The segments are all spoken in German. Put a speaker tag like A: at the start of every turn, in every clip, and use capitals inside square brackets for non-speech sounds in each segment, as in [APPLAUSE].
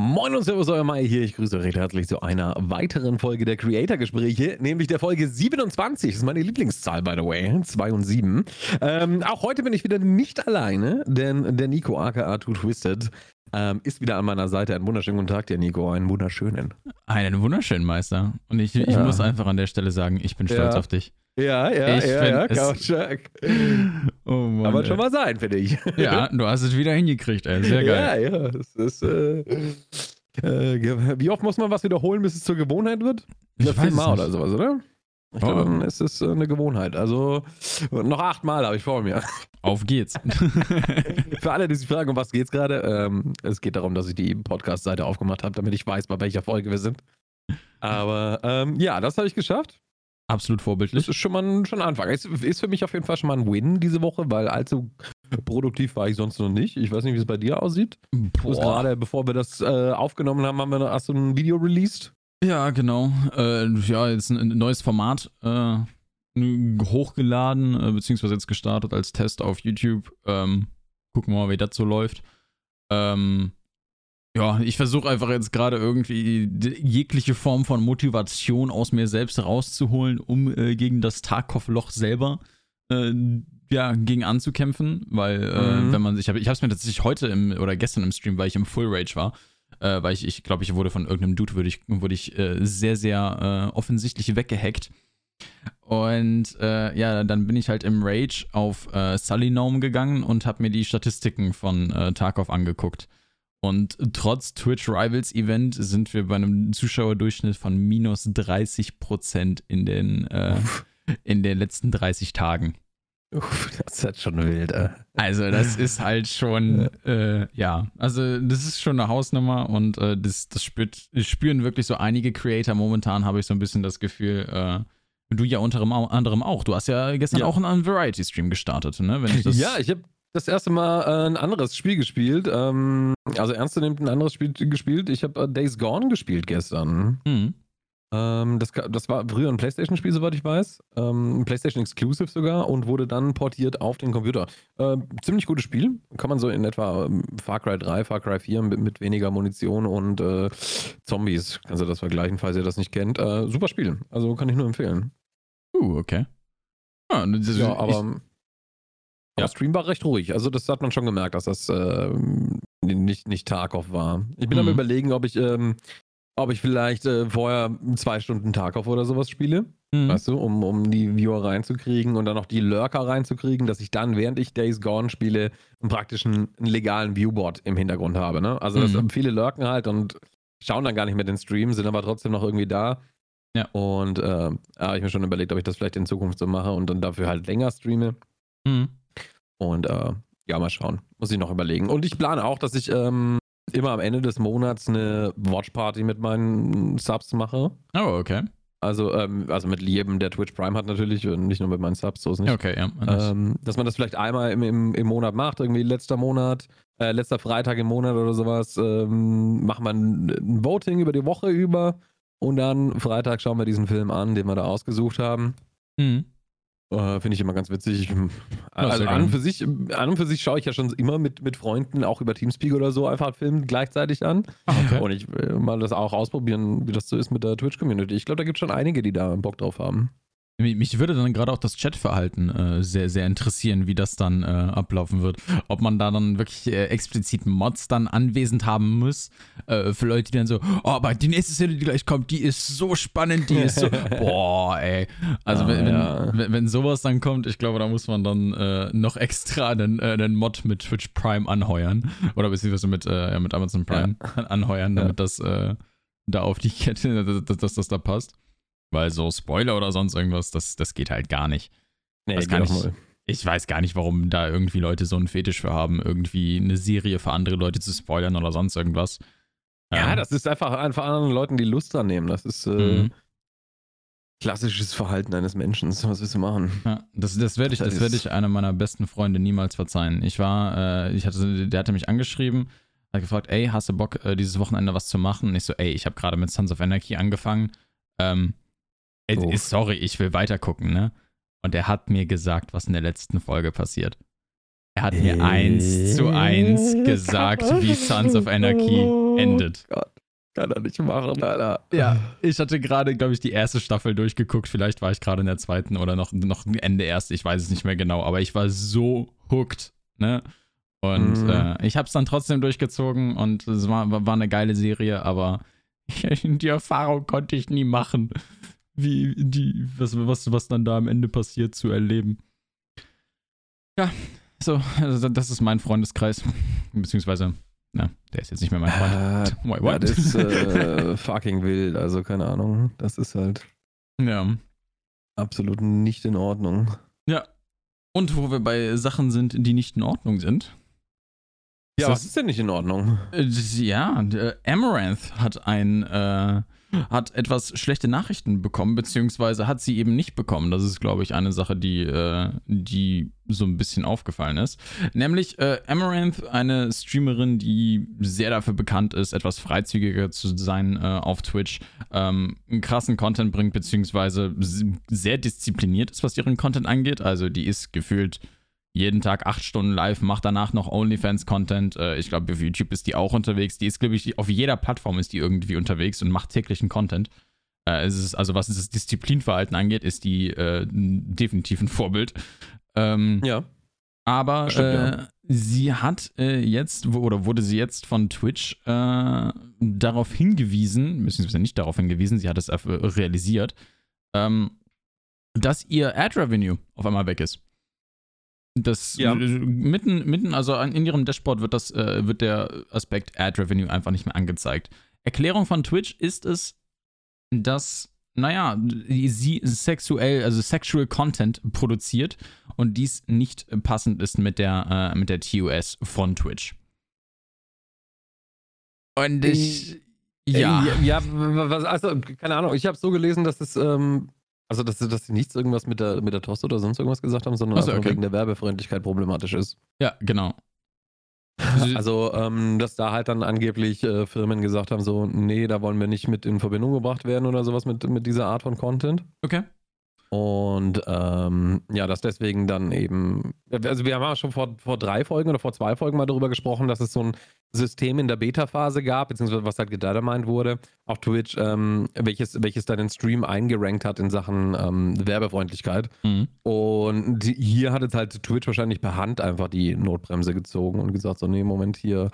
A: Moin und Servus, euer Mai hier. Ich grüße euch recht herzlich zu einer weiteren Folge der Creator-Gespräche, nämlich der Folge 27. Das ist meine Lieblingszahl, by the way. 2 und 7. Ähm, auch heute bin ich wieder nicht alleine, denn der Nico aka Too Twisted ähm, ist wieder an meiner Seite. Einen wunderschönen guten Tag, der Nico. Einen wunderschönen.
B: Einen wunderschönen Meister. Und ich, ja. ich muss einfach an der Stelle sagen, ich bin stolz
A: ja.
B: auf dich.
A: Ja, ja, ich ja, ja, Couchjack. Oh Mann, Kann man schon mal sein, finde ich.
B: Ja, du hast es wieder hingekriegt, ey. Sehr geil.
A: Ja, ja. Das ist, äh, äh, wie oft muss man was wiederholen, bis es zur Gewohnheit wird?
B: Ich weiß
A: Mal oder sowas, oder? Ich glaube, dann ist es äh, eine Gewohnheit. Also noch achtmal habe ich vor mir.
B: Auf geht's. [LAUGHS] [LAUGHS]
A: Für alle, die sich fragen, um was geht's gerade, ähm, es geht darum, dass ich die Podcast-Seite aufgemacht habe, damit ich weiß, bei welcher Folge wir sind. Aber ähm, ja, das habe ich geschafft.
B: Absolut vorbildlich.
A: Das ist schon mal schon ein Anfang. Es ist für mich auf jeden Fall schon mal ein Win diese Woche, weil allzu produktiv war ich sonst noch nicht. Ich weiß nicht, wie es bei dir aussieht. Gerade bevor wir das äh, aufgenommen haben, haben wir hast du ein Video released.
B: Ja, genau. Äh, ja, jetzt ein, ein neues Format äh, hochgeladen, äh, beziehungsweise jetzt gestartet als Test auf YouTube. Ähm, gucken wir mal, wie das so läuft. Ähm, ja, ich versuche einfach jetzt gerade irgendwie jegliche Form von Motivation aus mir selbst rauszuholen, um äh, gegen das Tarkov-Loch selber äh, ja, gegen anzukämpfen, weil äh, mhm. wenn man sich, ich habe es mir tatsächlich heute im, oder gestern im Stream, weil ich im Full Rage war, äh, weil ich, ich glaube, ich wurde von irgendeinem Dude, wurde ich, wurde ich äh, sehr, sehr äh, offensichtlich weggehackt. Und ja, dann bin ich halt im Rage auf äh, Sully Gnome gegangen und habe mir die Statistiken von Tarkov angeguckt. Und trotz Twitch Rivals Event sind wir bei einem Zuschauerdurchschnitt von minus 30 Prozent in den, äh, in den letzten 30 Tagen.
A: Uff, das ist halt schon wild. Äh.
B: Also, das ist halt schon, äh, ja, also das ist schon eine Hausnummer und äh, das, das spürt, spüren wirklich so einige Creator. Momentan habe ich so ein bisschen das Gefühl, äh, du ja unter anderem auch. Du hast ja gestern ja. auch einen Variety-Stream gestartet, ne?
A: Ich ja, ich habe das erste Mal äh, ein anderes Spiel gespielt. Ähm, also ernstnehmend ein anderes Spiel gespielt. Ich habe äh, Days Gone gespielt gestern. Mhm. Ähm, das, das, war früher ein PlayStation-Spiel, soweit ich weiß. Ähm, ein PlayStation-Exclusive sogar und wurde dann portiert auf den Computer. Ähm, ziemlich gutes Spiel. Kann man so in etwa ähm, Far Cry 3, Far Cry 4 mit, mit weniger Munition und äh, Zombies. Kannst du das vergleichen, falls ihr das nicht kennt. Äh, super Spiel. Also kann ich nur empfehlen.
B: Uh, okay.
A: Ah, das, ja, aber. Ja. Der Stream war recht ruhig. Also, das hat man schon gemerkt, dass das äh, nicht, nicht Tarkov war. Ich bin mhm. am überlegen, ob ich, ähm, ob ich vielleicht äh, vorher zwei Stunden Tarkov oder sowas spiele. Mhm. Weißt du, um, um die Viewer reinzukriegen und dann noch die Lurker reinzukriegen, dass ich dann, während ich Days Gone spiele, einen praktischen einen legalen Viewboard im Hintergrund habe. Ne? Also, das, mhm. viele lurken halt und schauen dann gar nicht mehr den Stream, sind aber trotzdem noch irgendwie da. Ja. Und äh, habe ich mir schon überlegt, ob ich das vielleicht in Zukunft so mache und dann dafür halt länger streame. Mhm. Und äh, ja, mal schauen. Muss ich noch überlegen. Und ich plane auch, dass ich ähm, immer am Ende des Monats eine Watchparty mit meinen Subs mache.
B: Oh, okay.
A: Also, ähm, also mit jedem, der Twitch Prime hat natürlich und nicht nur mit meinen Subs, so ist nicht.
B: Okay, ja.
A: Ähm, dass man das vielleicht einmal im, im, im Monat macht, irgendwie letzter Monat, äh, letzter Freitag im Monat oder sowas, ähm, macht man ein Voting über die Woche über und dann Freitag schauen wir diesen Film an, den wir da ausgesucht haben. Mhm. Äh, Finde ich immer ganz witzig. Also an und, für sich, an und für sich schaue ich ja schon immer mit, mit Freunden, auch über Teamspeak oder so, einfach Filme gleichzeitig an.
B: Ah, okay.
A: Und ich will mal das auch ausprobieren, wie das so ist mit der Twitch-Community. Ich glaube, da gibt es schon einige, die da Bock drauf haben.
B: Mich würde dann gerade auch das Chatverhalten äh, sehr, sehr interessieren, wie das dann äh, ablaufen wird. Ob man da dann wirklich äh, explizit Mods dann anwesend haben muss. Äh, für Leute, die dann so, oh, aber die nächste Szene, die gleich kommt, die ist so spannend, die ist so, [LAUGHS] boah, ey. Also ah, wenn, ja. wenn, wenn, sowas dann kommt, ich glaube, da muss man dann äh, noch extra einen, äh, einen Mod mit Twitch Prime anheuern. Oder beziehungsweise mit, ja, mit Amazon Prime ja. anheuern, damit das da auf die Kette, [LAUGHS] dass, dass das da passt. Weil so Spoiler oder sonst irgendwas, das, das geht halt gar nicht. Nee, das kann ich, ich weiß gar nicht, warum da irgendwie Leute so einen Fetisch für haben, irgendwie eine Serie für andere Leute zu spoilern oder sonst irgendwas.
A: Ja, ähm. das ist einfach, einfach anderen Leuten die Lust dran nehmen. Das ist äh, mhm. klassisches Verhalten eines Menschen. [LAUGHS] Was willst du machen?
B: Ja, das, das werde ich, das werd ich einer meiner besten Freunde niemals verzeihen. Ich war, äh, ich hatte, der hatte mich angeschrieben, hat gefragt, ey, hast du Bock, äh, dieses Wochenende was zu machen? Und ich so, ey, ich habe gerade mit Sons of Anarchy angefangen. Ähm, Oh. Sorry, ich will weitergucken, ne? Und er hat mir gesagt, was in der letzten Folge passiert. Er hat mir eins zu eins gesagt, wie Sons of Anarchy [LAUGHS] endet.
A: Gott. Kann er nicht machen, Alter.
B: Ja, ich hatte gerade, glaube ich, die erste Staffel durchgeguckt. Vielleicht war ich gerade in der zweiten oder noch, noch Ende erst. Ich weiß es nicht mehr genau. Aber ich war so hooked, ne? Und mhm. äh, ich habe es dann trotzdem durchgezogen und es war, war eine geile Serie, aber [LAUGHS] die Erfahrung konnte ich nie machen, wie die, was, was, was dann da am Ende passiert, zu erleben. Ja, so, also das ist mein Freundeskreis. Beziehungsweise na, der ist jetzt nicht mehr mein Freund.
A: Äh, Wait, what? Das ist äh, [LAUGHS] fucking wild, also keine Ahnung. Das ist halt.
B: Ja.
A: Absolut nicht in Ordnung.
B: Ja. Und wo wir bei Sachen sind, die nicht in Ordnung sind.
A: Ja, was ist denn nicht in Ordnung?
B: Äh, ja, Amaranth hat ein äh, hat etwas schlechte Nachrichten bekommen, beziehungsweise hat sie eben nicht bekommen. Das ist, glaube ich, eine Sache, die, äh, die so ein bisschen aufgefallen ist. Nämlich äh, Amaranth, eine Streamerin, die sehr dafür bekannt ist, etwas freizügiger zu sein äh, auf Twitch, ähm, einen krassen Content bringt, beziehungsweise sehr diszipliniert ist, was ihren Content angeht. Also die ist gefühlt jeden Tag acht Stunden live, macht danach noch OnlyFans-Content. Äh, ich glaube, auf YouTube ist die auch unterwegs. Die ist, glaube ich, auf jeder Plattform ist die irgendwie unterwegs und macht täglichen Content. Äh, es ist, also was das Disziplinverhalten angeht, ist die äh, definitiv ein Vorbild. Ähm,
A: ja.
B: Aber Stimmt, äh, ja. sie hat äh, jetzt, oder wurde sie jetzt von Twitch äh, darauf hingewiesen, beziehungsweise nicht darauf hingewiesen, sie hat es realisiert, ähm, dass ihr Ad-Revenue auf einmal weg ist. Das ja. mitten, mitten, also in ihrem Dashboard wird das, äh, wird der Aspekt Ad Revenue einfach nicht mehr angezeigt. Erklärung von Twitch ist es, dass, naja, sie sexuell, also sexual Content produziert und dies nicht passend ist mit der, äh, mit der TOS von Twitch.
A: Und ich. Ja. Ja, was, also, keine Ahnung, ich habe so gelesen, dass es ähm, also, dass, dass sie nichts irgendwas mit der, mit der Tost oder sonst irgendwas gesagt haben, sondern so, okay. wegen der Werbefreundlichkeit problematisch ist.
B: Ja, genau. [LAUGHS]
A: Also, ähm, dass da halt dann angeblich äh, Firmen gesagt haben, so, nee, da wollen wir nicht mit in Verbindung gebracht werden oder sowas mit, mit dieser Art von Content.
B: Okay.
A: Und ähm, ja, dass deswegen dann eben, also wir haben ja schon vor, vor drei Folgen oder vor zwei Folgen mal darüber gesprochen, dass es so ein System in der Beta-Phase gab, beziehungsweise was halt gedetermined wurde auf Twitch, ähm, welches, welches dann den Stream eingerankt hat in Sachen ähm, Werbefreundlichkeit. Mhm. Und die, hier hat jetzt halt Twitch wahrscheinlich per Hand einfach die Notbremse gezogen und gesagt, so, nee, Moment hier,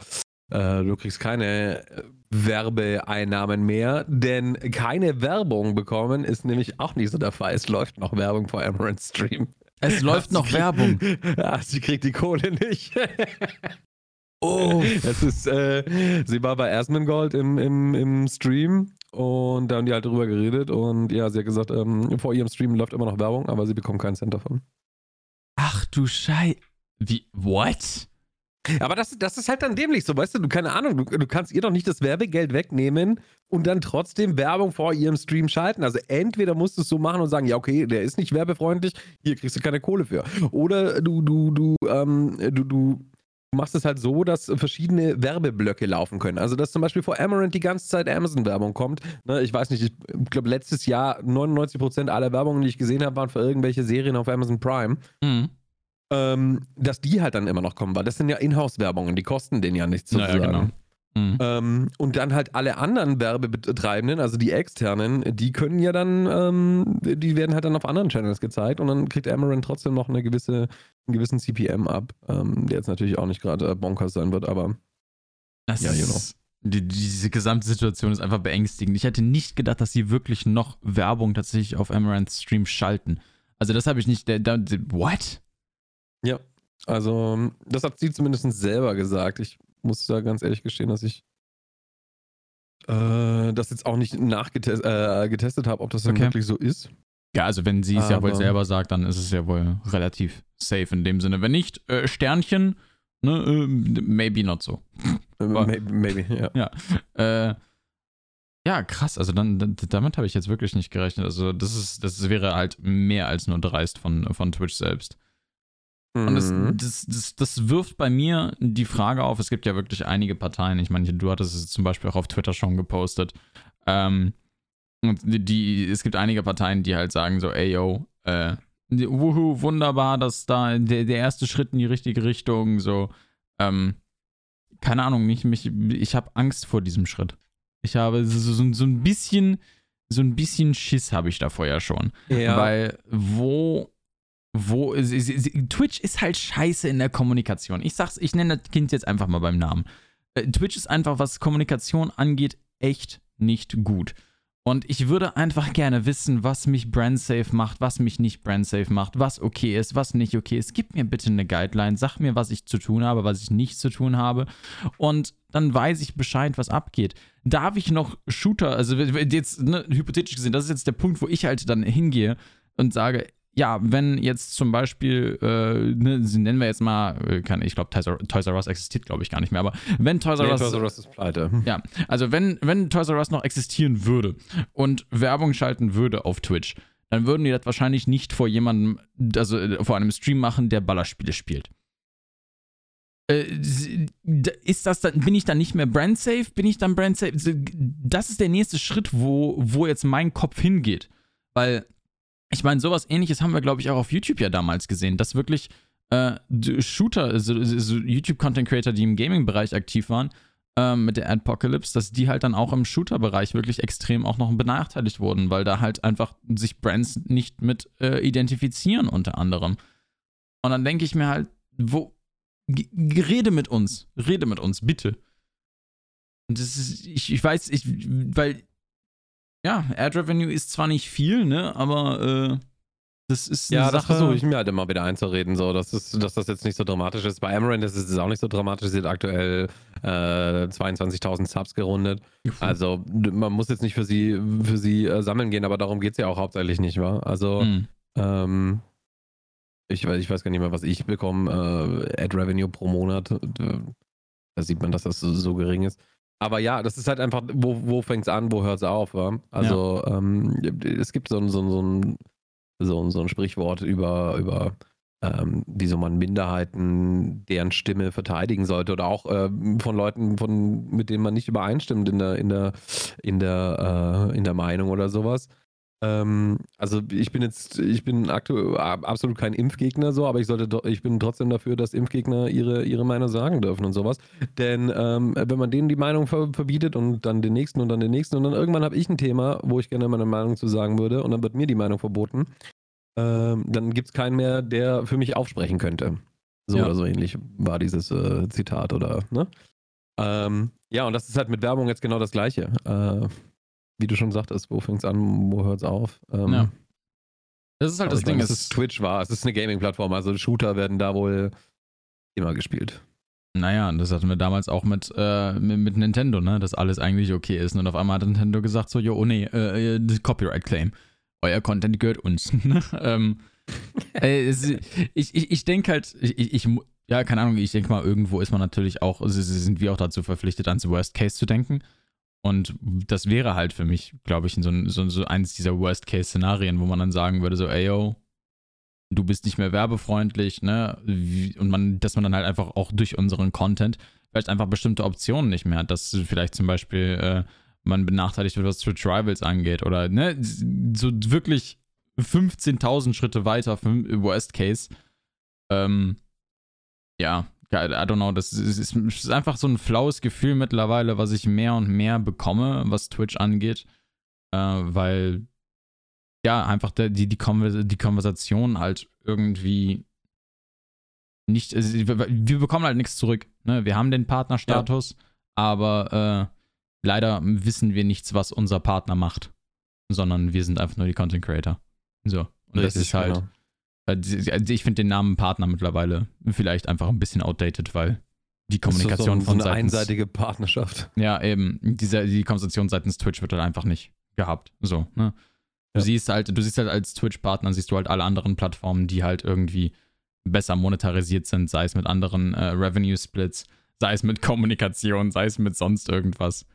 A: äh, du kriegst keine äh, Werbeeinnahmen mehr, denn keine Werbung bekommen ist nämlich auch nicht so der Fall. Es läuft noch Werbung vor Amaranth Stream.
B: Es läuft noch [LAUGHS]
A: kriegt,
B: Werbung.
A: Ja, [LAUGHS] sie kriegt die Kohle nicht. [LAUGHS] oh. Es ist, äh, sie war bei Asmongold im, im, im Stream und da haben die halt drüber geredet und ja, sie hat gesagt, ähm, vor ihrem Stream läuft immer noch Werbung, aber sie bekommt keinen Cent davon.
B: Ach du Schei. Wie, what?
A: Aber das, das ist halt dann dämlich so, weißt du, du, keine Ahnung, du, du kannst ihr doch nicht das Werbegeld wegnehmen und dann trotzdem Werbung vor ihrem Stream schalten. Also entweder musst du es so machen und sagen, ja, okay, der ist nicht werbefreundlich, hier kriegst du keine Kohle für. Oder du, du, du, ähm, du, du machst es halt so, dass verschiedene Werbeblöcke laufen können. Also, dass zum Beispiel vor Amaranth die ganze Zeit Amazon-Werbung kommt. Ne, ich weiß nicht, ich glaube, letztes Jahr 99% aller Werbungen, die ich gesehen habe, waren für irgendwelche Serien auf Amazon Prime. Mhm ähm, dass die halt dann immer noch kommen, weil das sind ja Inhouse-Werbungen, die kosten den ja nichts sozusagen. Naja, genau. Mhm. Ähm, und dann halt alle anderen Werbebetreibenden, also die externen, die können ja dann, ähm, die werden halt dann auf anderen Channels gezeigt und dann kriegt Amaranth trotzdem noch eine gewisse, einen gewissen CPM ab, ähm, der jetzt natürlich auch nicht gerade bonkers sein wird, aber
B: das ja, you know. Die, diese gesamte Situation ist einfach beängstigend. Ich hätte nicht gedacht, dass sie wirklich noch Werbung tatsächlich auf Amaranth Stream schalten. Also das habe ich nicht. Der, der, what?
A: Ja, also das hat sie zumindest selber gesagt. Ich muss da ganz ehrlich gestehen, dass ich äh, das jetzt auch nicht nachgetestet äh, habe, ob das dann okay. wirklich so ist.
B: Ja, also wenn sie es ja wohl selber sagt, dann ist es ja wohl relativ safe in dem Sinne. Wenn nicht, äh, Sternchen, ne, äh, maybe not so.
A: Äh, maybe, maybe, ja. [LAUGHS]
B: Ja, äh, ja krass. Also dann, damit habe ich jetzt wirklich nicht gerechnet. Also das ist, das wäre halt mehr als nur dreist von, von Twitch selbst. Und das, mhm. das, das, das, wirft bei mir die Frage auf, es gibt ja wirklich einige Parteien, ich meine, du hattest es zum Beispiel auch auf Twitter schon gepostet, ähm, und die, es gibt einige Parteien, die halt sagen so, ey yo, äh, wuhu, wunderbar, dass da der, der erste Schritt in die richtige Richtung, so, ähm, keine Ahnung, mich, mich, ich habe Angst vor diesem Schritt. Ich habe so, so, so ein bisschen, so ein bisschen Schiss habe ich davor ja schon. Ja. Weil wo, wo, Twitch ist halt scheiße in der Kommunikation. Ich sag's, ich nenne das Kind jetzt einfach mal beim Namen. Äh, Twitch ist einfach, was Kommunikation angeht, echt nicht gut. Und ich würde einfach gerne wissen, was mich brandsafe macht, was mich nicht brandsafe macht, was okay ist, was nicht okay ist. Gib mir bitte eine Guideline, sag mir, was ich zu tun habe, was ich nicht zu tun habe. Und dann weiß ich Bescheid, was abgeht. Darf ich noch Shooter, also jetzt ne, hypothetisch gesehen, das ist jetzt der Punkt, wo ich halt dann hingehe und sage, ja, wenn jetzt zum Beispiel, äh, ne, nennen wir jetzt mal, äh, kann, ich glaube, Toys, R Us existiert, glaube ich, gar nicht mehr, aber wenn Toys R Us.
A: Toys R Us ist pleite.
B: Ja, also wenn, wenn Toys R Us noch existieren würde und Werbung schalten würde auf Twitch, dann würden die das wahrscheinlich nicht vor jemandem, also äh, vor einem Stream machen, der Ballerspiele spielt. Äh, ist das dann, bin ich dann nicht mehr brandsafe? Bin ich dann brandsafe? Das ist der nächste Schritt, wo, wo jetzt mein Kopf hingeht. Weil ich meine, sowas ähnliches haben wir, glaube ich, auch auf YouTube ja damals gesehen, dass wirklich äh, Shooter, also, also YouTube-Content-Creator, die im Gaming-Bereich aktiv waren, äh, mit der Adpocalypse, dass die halt dann auch im Shooter-Bereich wirklich extrem auch noch benachteiligt wurden, weil da halt einfach sich Brands nicht mit äh, identifizieren, unter anderem. Und dann denke ich mir halt, wo, rede mit uns, rede mit uns, bitte. Und das ist, ich, ich weiß, ich, weil ja, Ad Revenue ist zwar nicht viel, ne, aber äh, das ist
A: eine ja, Sache. das versuche ich mir halt immer wieder einzureden, so, dass, es, dass das jetzt nicht so dramatisch ist. Bei Amaranth ist es auch nicht so dramatisch, sie hat aktuell äh, 22.000 Subs gerundet. Also man muss jetzt nicht für sie, für sie äh, sammeln gehen, aber darum geht es ja auch hauptsächlich nicht, wa? Also mhm. ähm, ich, ich weiß gar nicht mehr, was ich bekomme, äh, Ad Revenue pro Monat. Da sieht man, dass das so, so gering ist. Aber ja, das ist halt einfach, wo, wo fängt es an, wo hört es auf? Wa? Also ja. ähm, es gibt so ein, so, ein, so, ein, so, ein, so ein Sprichwort über, über ähm, wie so man Minderheiten, deren Stimme verteidigen sollte oder auch äh, von Leuten, von, mit denen man nicht übereinstimmt in der, in der, in der, äh, in der Meinung oder sowas. Ähm, also ich bin jetzt, ich bin aktuell absolut kein Impfgegner so, aber ich sollte ich bin trotzdem dafür, dass Impfgegner ihre, ihre Meinung sagen dürfen und sowas. Denn ähm, wenn man denen die Meinung ver verbietet und dann den nächsten und dann den nächsten und dann irgendwann habe ich ein Thema, wo ich gerne meine Meinung zu sagen würde und dann wird mir die Meinung verboten, ähm, dann gibt es keinen mehr, der für mich aufsprechen könnte. So ja. oder so ähnlich war dieses äh, Zitat oder, ne? Ähm, ja, und das ist halt mit Werbung jetzt genau das Gleiche. Äh, wie du schon sagtest, wo fängt es an, wo hört es auf? Ähm, ja.
B: Das ist halt das Ding.
A: Meine, es ist Twitch war, es ist eine Gaming-Plattform, also Shooter werden da wohl immer gespielt.
B: Naja, das hatten wir damals auch mit, äh, mit, mit, Nintendo, ne? Dass alles eigentlich okay ist. Und auf einmal hat Nintendo gesagt: so, jo, oh nee, äh, äh Copyright-Claim. Euer Content gehört uns. [LAUGHS] Ne? ähm, [LAUGHS] äh, es, ich ich, ich denke halt, ich, ich, ja, keine Ahnung, ich denke mal, irgendwo ist man natürlich auch, sind wir auch dazu verpflichtet, ans Worst Case zu denken. Und das wäre halt für mich, glaube ich, so, so, so eines dieser Worst-Case-Szenarien, wo man dann sagen würde: so, ey, yo, du bist nicht mehr werbefreundlich, ne? Und man, dass man dann halt einfach auch durch unseren Content vielleicht einfach bestimmte Optionen nicht mehr hat, dass vielleicht zum Beispiel äh, man benachteiligt wird, was Twitch Rivals angeht oder, ne? So wirklich 15.000 Schritte weiter, Worst Case. Ähm, ja, I don't know, das ist, ist, einfach so ein flaues Gefühl mittlerweile, was ich mehr und mehr bekomme, was Twitch angeht, äh, weil ja, einfach der, die, die, Konvers die Konversation halt irgendwie nicht, also wir bekommen halt nichts zurück. Ne? Wir haben den Partnerstatus, ja. aber äh, leider wissen wir nichts, was unser Partner macht, sondern wir sind einfach nur die Content Creator. So. Und Richtig, das ist halt, genau. Also ich finde den Namen Partner mittlerweile vielleicht einfach ein bisschen outdated, weil die Kommunikation
A: so, so,
B: von
A: so eine seitens, einseitige Partnerschaft.
B: Ja, eben. Diese, die Kommunikation seitens Twitch wird halt einfach nicht gehabt. So, ne? Du ja. siehst halt, du siehst halt als Twitch-Partner, siehst du halt alle anderen Plattformen, die halt irgendwie besser monetarisiert sind, sei es mit anderen äh, Revenue-Splits, sei es mit Kommunikation, sei es mit sonst irgendwas.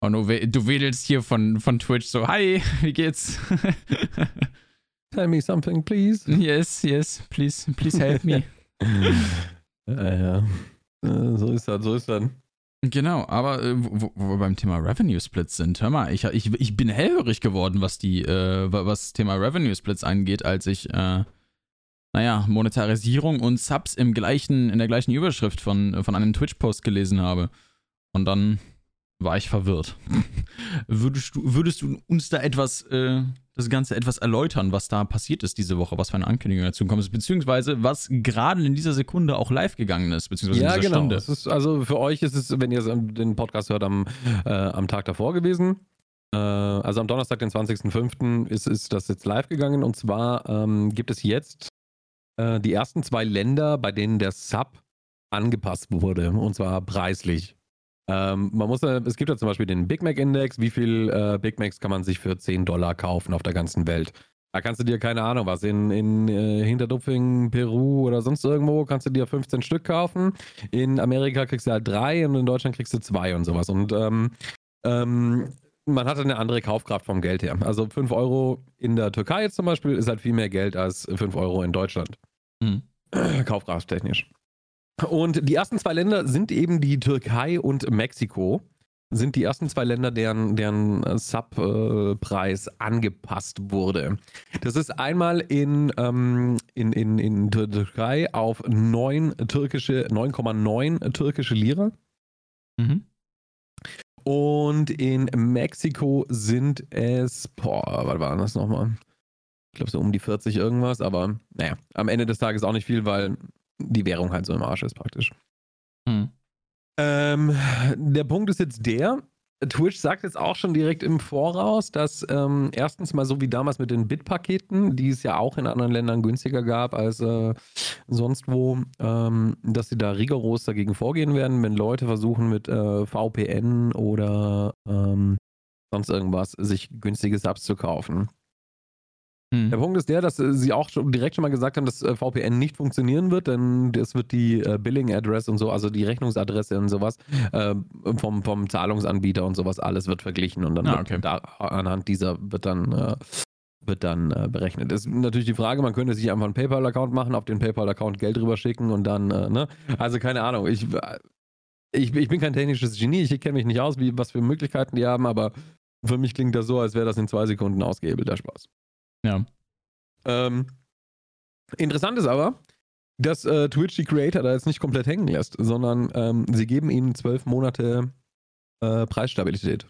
B: Und du, du wedelst hier von, von Twitch so, hi, [LAUGHS] wie geht's? [LAUGHS]
A: Tell me something, please.
B: Yes, yes, please, please help me. [LAUGHS]
A: ja, ja. Äh, so ist das, so ist das.
B: Genau, aber äh, wo, wo, wir beim Thema Revenue Splits sind, hör mal, ich, ich, ich bin hellhörig geworden, was die, äh, was das Thema Revenue Splits angeht, als ich, äh, naja, Monetarisierung und Subs im gleichen, in der gleichen Überschrift von, von einem Twitch-Post gelesen habe. Und dann war ich verwirrt. [LAUGHS] würdest, du, würdest du uns da etwas, äh, das Ganze etwas erläutern, was da passiert ist diese Woche, was für eine Ankündigung dazu gekommen ist, beziehungsweise was gerade in dieser Sekunde auch live gegangen ist, beziehungsweise
A: ja,
B: in dieser
A: genau.
B: Stunde?
A: Ist, also für euch ist es, wenn ihr den Podcast hört, am, äh, am Tag davor gewesen. Äh, also am Donnerstag, den 20.05. Ist, ist das jetzt live gegangen und zwar ähm, gibt es jetzt äh, die ersten zwei Länder, bei denen der Sub angepasst wurde und zwar preislich. Ähm, man muss, es gibt ja zum Beispiel den Big Mac Index. Wie viel äh, Big Macs kann man sich für 10 Dollar kaufen auf der ganzen Welt? Da kannst du dir, keine Ahnung, was in, in äh, Hinterdupfing, Peru oder sonst irgendwo, kannst du dir 15 Stück kaufen. In Amerika kriegst du halt drei und in Deutschland kriegst du zwei und sowas. Und ähm, ähm, man hat eine andere Kaufkraft vom Geld her. Also 5 Euro in der Türkei jetzt zum Beispiel ist halt viel mehr Geld als 5 Euro in Deutschland. Mhm. [CLEARS THROAT] Kaufkrafttechnisch. Und die ersten zwei Länder sind eben die Türkei und Mexiko. Sind die ersten zwei Länder, deren, deren Subpreis angepasst wurde. Das ist einmal in, ähm, in, in, in Türkei auf 9 türkische, 9,9 türkische Lira. Mhm. Und in Mexiko sind es, boah, was war das nochmal? Ich glaube so um die 40 irgendwas, aber naja, am Ende des Tages auch nicht viel, weil die Währung halt so im Arsch ist praktisch. Hm. Ähm, der Punkt ist jetzt der, Twitch sagt jetzt auch schon direkt im Voraus, dass ähm, erstens mal so wie damals mit den Bit-Paketen, die es ja auch in anderen Ländern günstiger gab als äh, sonst wo, ähm, dass sie da rigoros dagegen vorgehen werden, wenn Leute versuchen mit äh, VPN oder ähm, sonst irgendwas sich günstige Subs zu kaufen. Der Punkt ist der, dass äh, sie auch schon direkt schon mal gesagt haben, dass äh, VPN nicht funktionieren wird, denn es wird die äh, Billing-Address und so, also die Rechnungsadresse und sowas vom, vom Zahlungsanbieter und sowas, alles wird verglichen und dann ah, okay. da, anhand dieser wird dann wird dann berechnet. Das ist natürlich die Frage, man könnte sich einfach einen PayPal-Account machen, auf den PayPal-Account Geld rüber schicken und dann, ne? Also keine Ahnung, ich, ich, ich bin kein technisches Genie, ich kenne mich nicht aus, wie, was für Möglichkeiten die haben, aber für mich klingt das so, als wäre das in zwei Sekunden ausgehebelt, der Spaß.
B: Ja.
A: Ähm, interessant ist aber, dass äh, Twitch die Creator da jetzt nicht komplett hängen lässt, sondern ähm, sie geben ihnen zwölf Monate äh, Preisstabilität.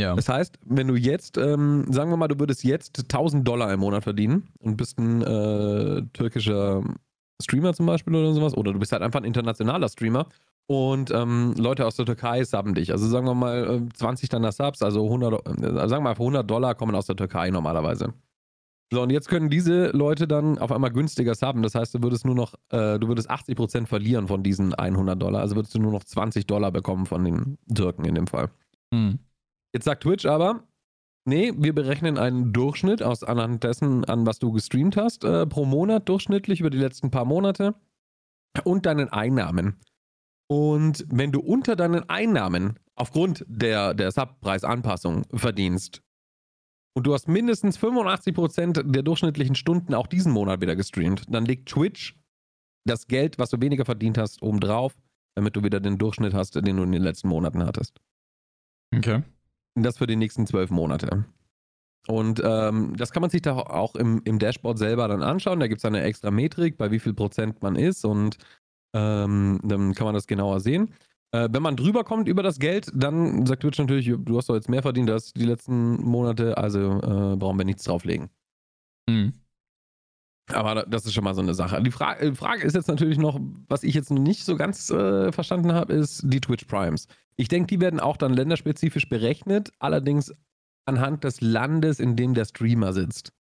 A: Ja. Das heißt, wenn du jetzt, ähm, sagen wir mal, du würdest jetzt 1000 Dollar im Monat verdienen und bist ein äh, türkischer Streamer zum Beispiel oder sowas, oder du bist halt einfach ein internationaler Streamer und ähm, Leute aus der Türkei subben dich. Also sagen wir mal 20 äh, deiner Subs, also 100, äh, sagen wir mal 100 Dollar kommen aus der Türkei normalerweise. So, und jetzt können diese Leute dann auf einmal günstiger subben. Das heißt, du würdest nur noch, äh, du würdest 80% verlieren von diesen 100 Dollar. Also würdest du nur noch 20 Dollar bekommen von den Türken in dem Fall. Hm. Jetzt sagt Twitch aber, nee, wir berechnen einen Durchschnitt aus anhand dessen, an was du gestreamt hast, äh, pro Monat durchschnittlich über die letzten paar Monate und deinen Einnahmen. Und wenn du unter deinen Einnahmen aufgrund der, der Subpreisanpassung verdienst, und du hast mindestens 85% der durchschnittlichen Stunden auch diesen Monat wieder gestreamt, dann legt Twitch das Geld, was du weniger verdient hast, obendrauf, damit du wieder den Durchschnitt hast, den du in den letzten Monaten hattest.
B: Okay.
A: Und das für die nächsten zwölf Monate. Und ähm, das kann man sich da auch im, im Dashboard selber dann anschauen. Da gibt es eine extra Metrik, bei wie viel Prozent man ist und ähm, dann kann man das genauer sehen. Äh, wenn man drüber kommt über das Geld, dann sagt Twitch natürlich, du hast doch jetzt mehr verdient als die letzten Monate, also äh, brauchen wir nichts drauflegen. Mhm. Aber das ist schon mal so eine Sache. Die Fra äh, Frage ist jetzt natürlich noch, was ich jetzt noch nicht so ganz äh, verstanden habe, ist die Twitch Primes. Ich denke, die werden auch dann länderspezifisch berechnet, allerdings anhand des Landes, in dem der Streamer sitzt.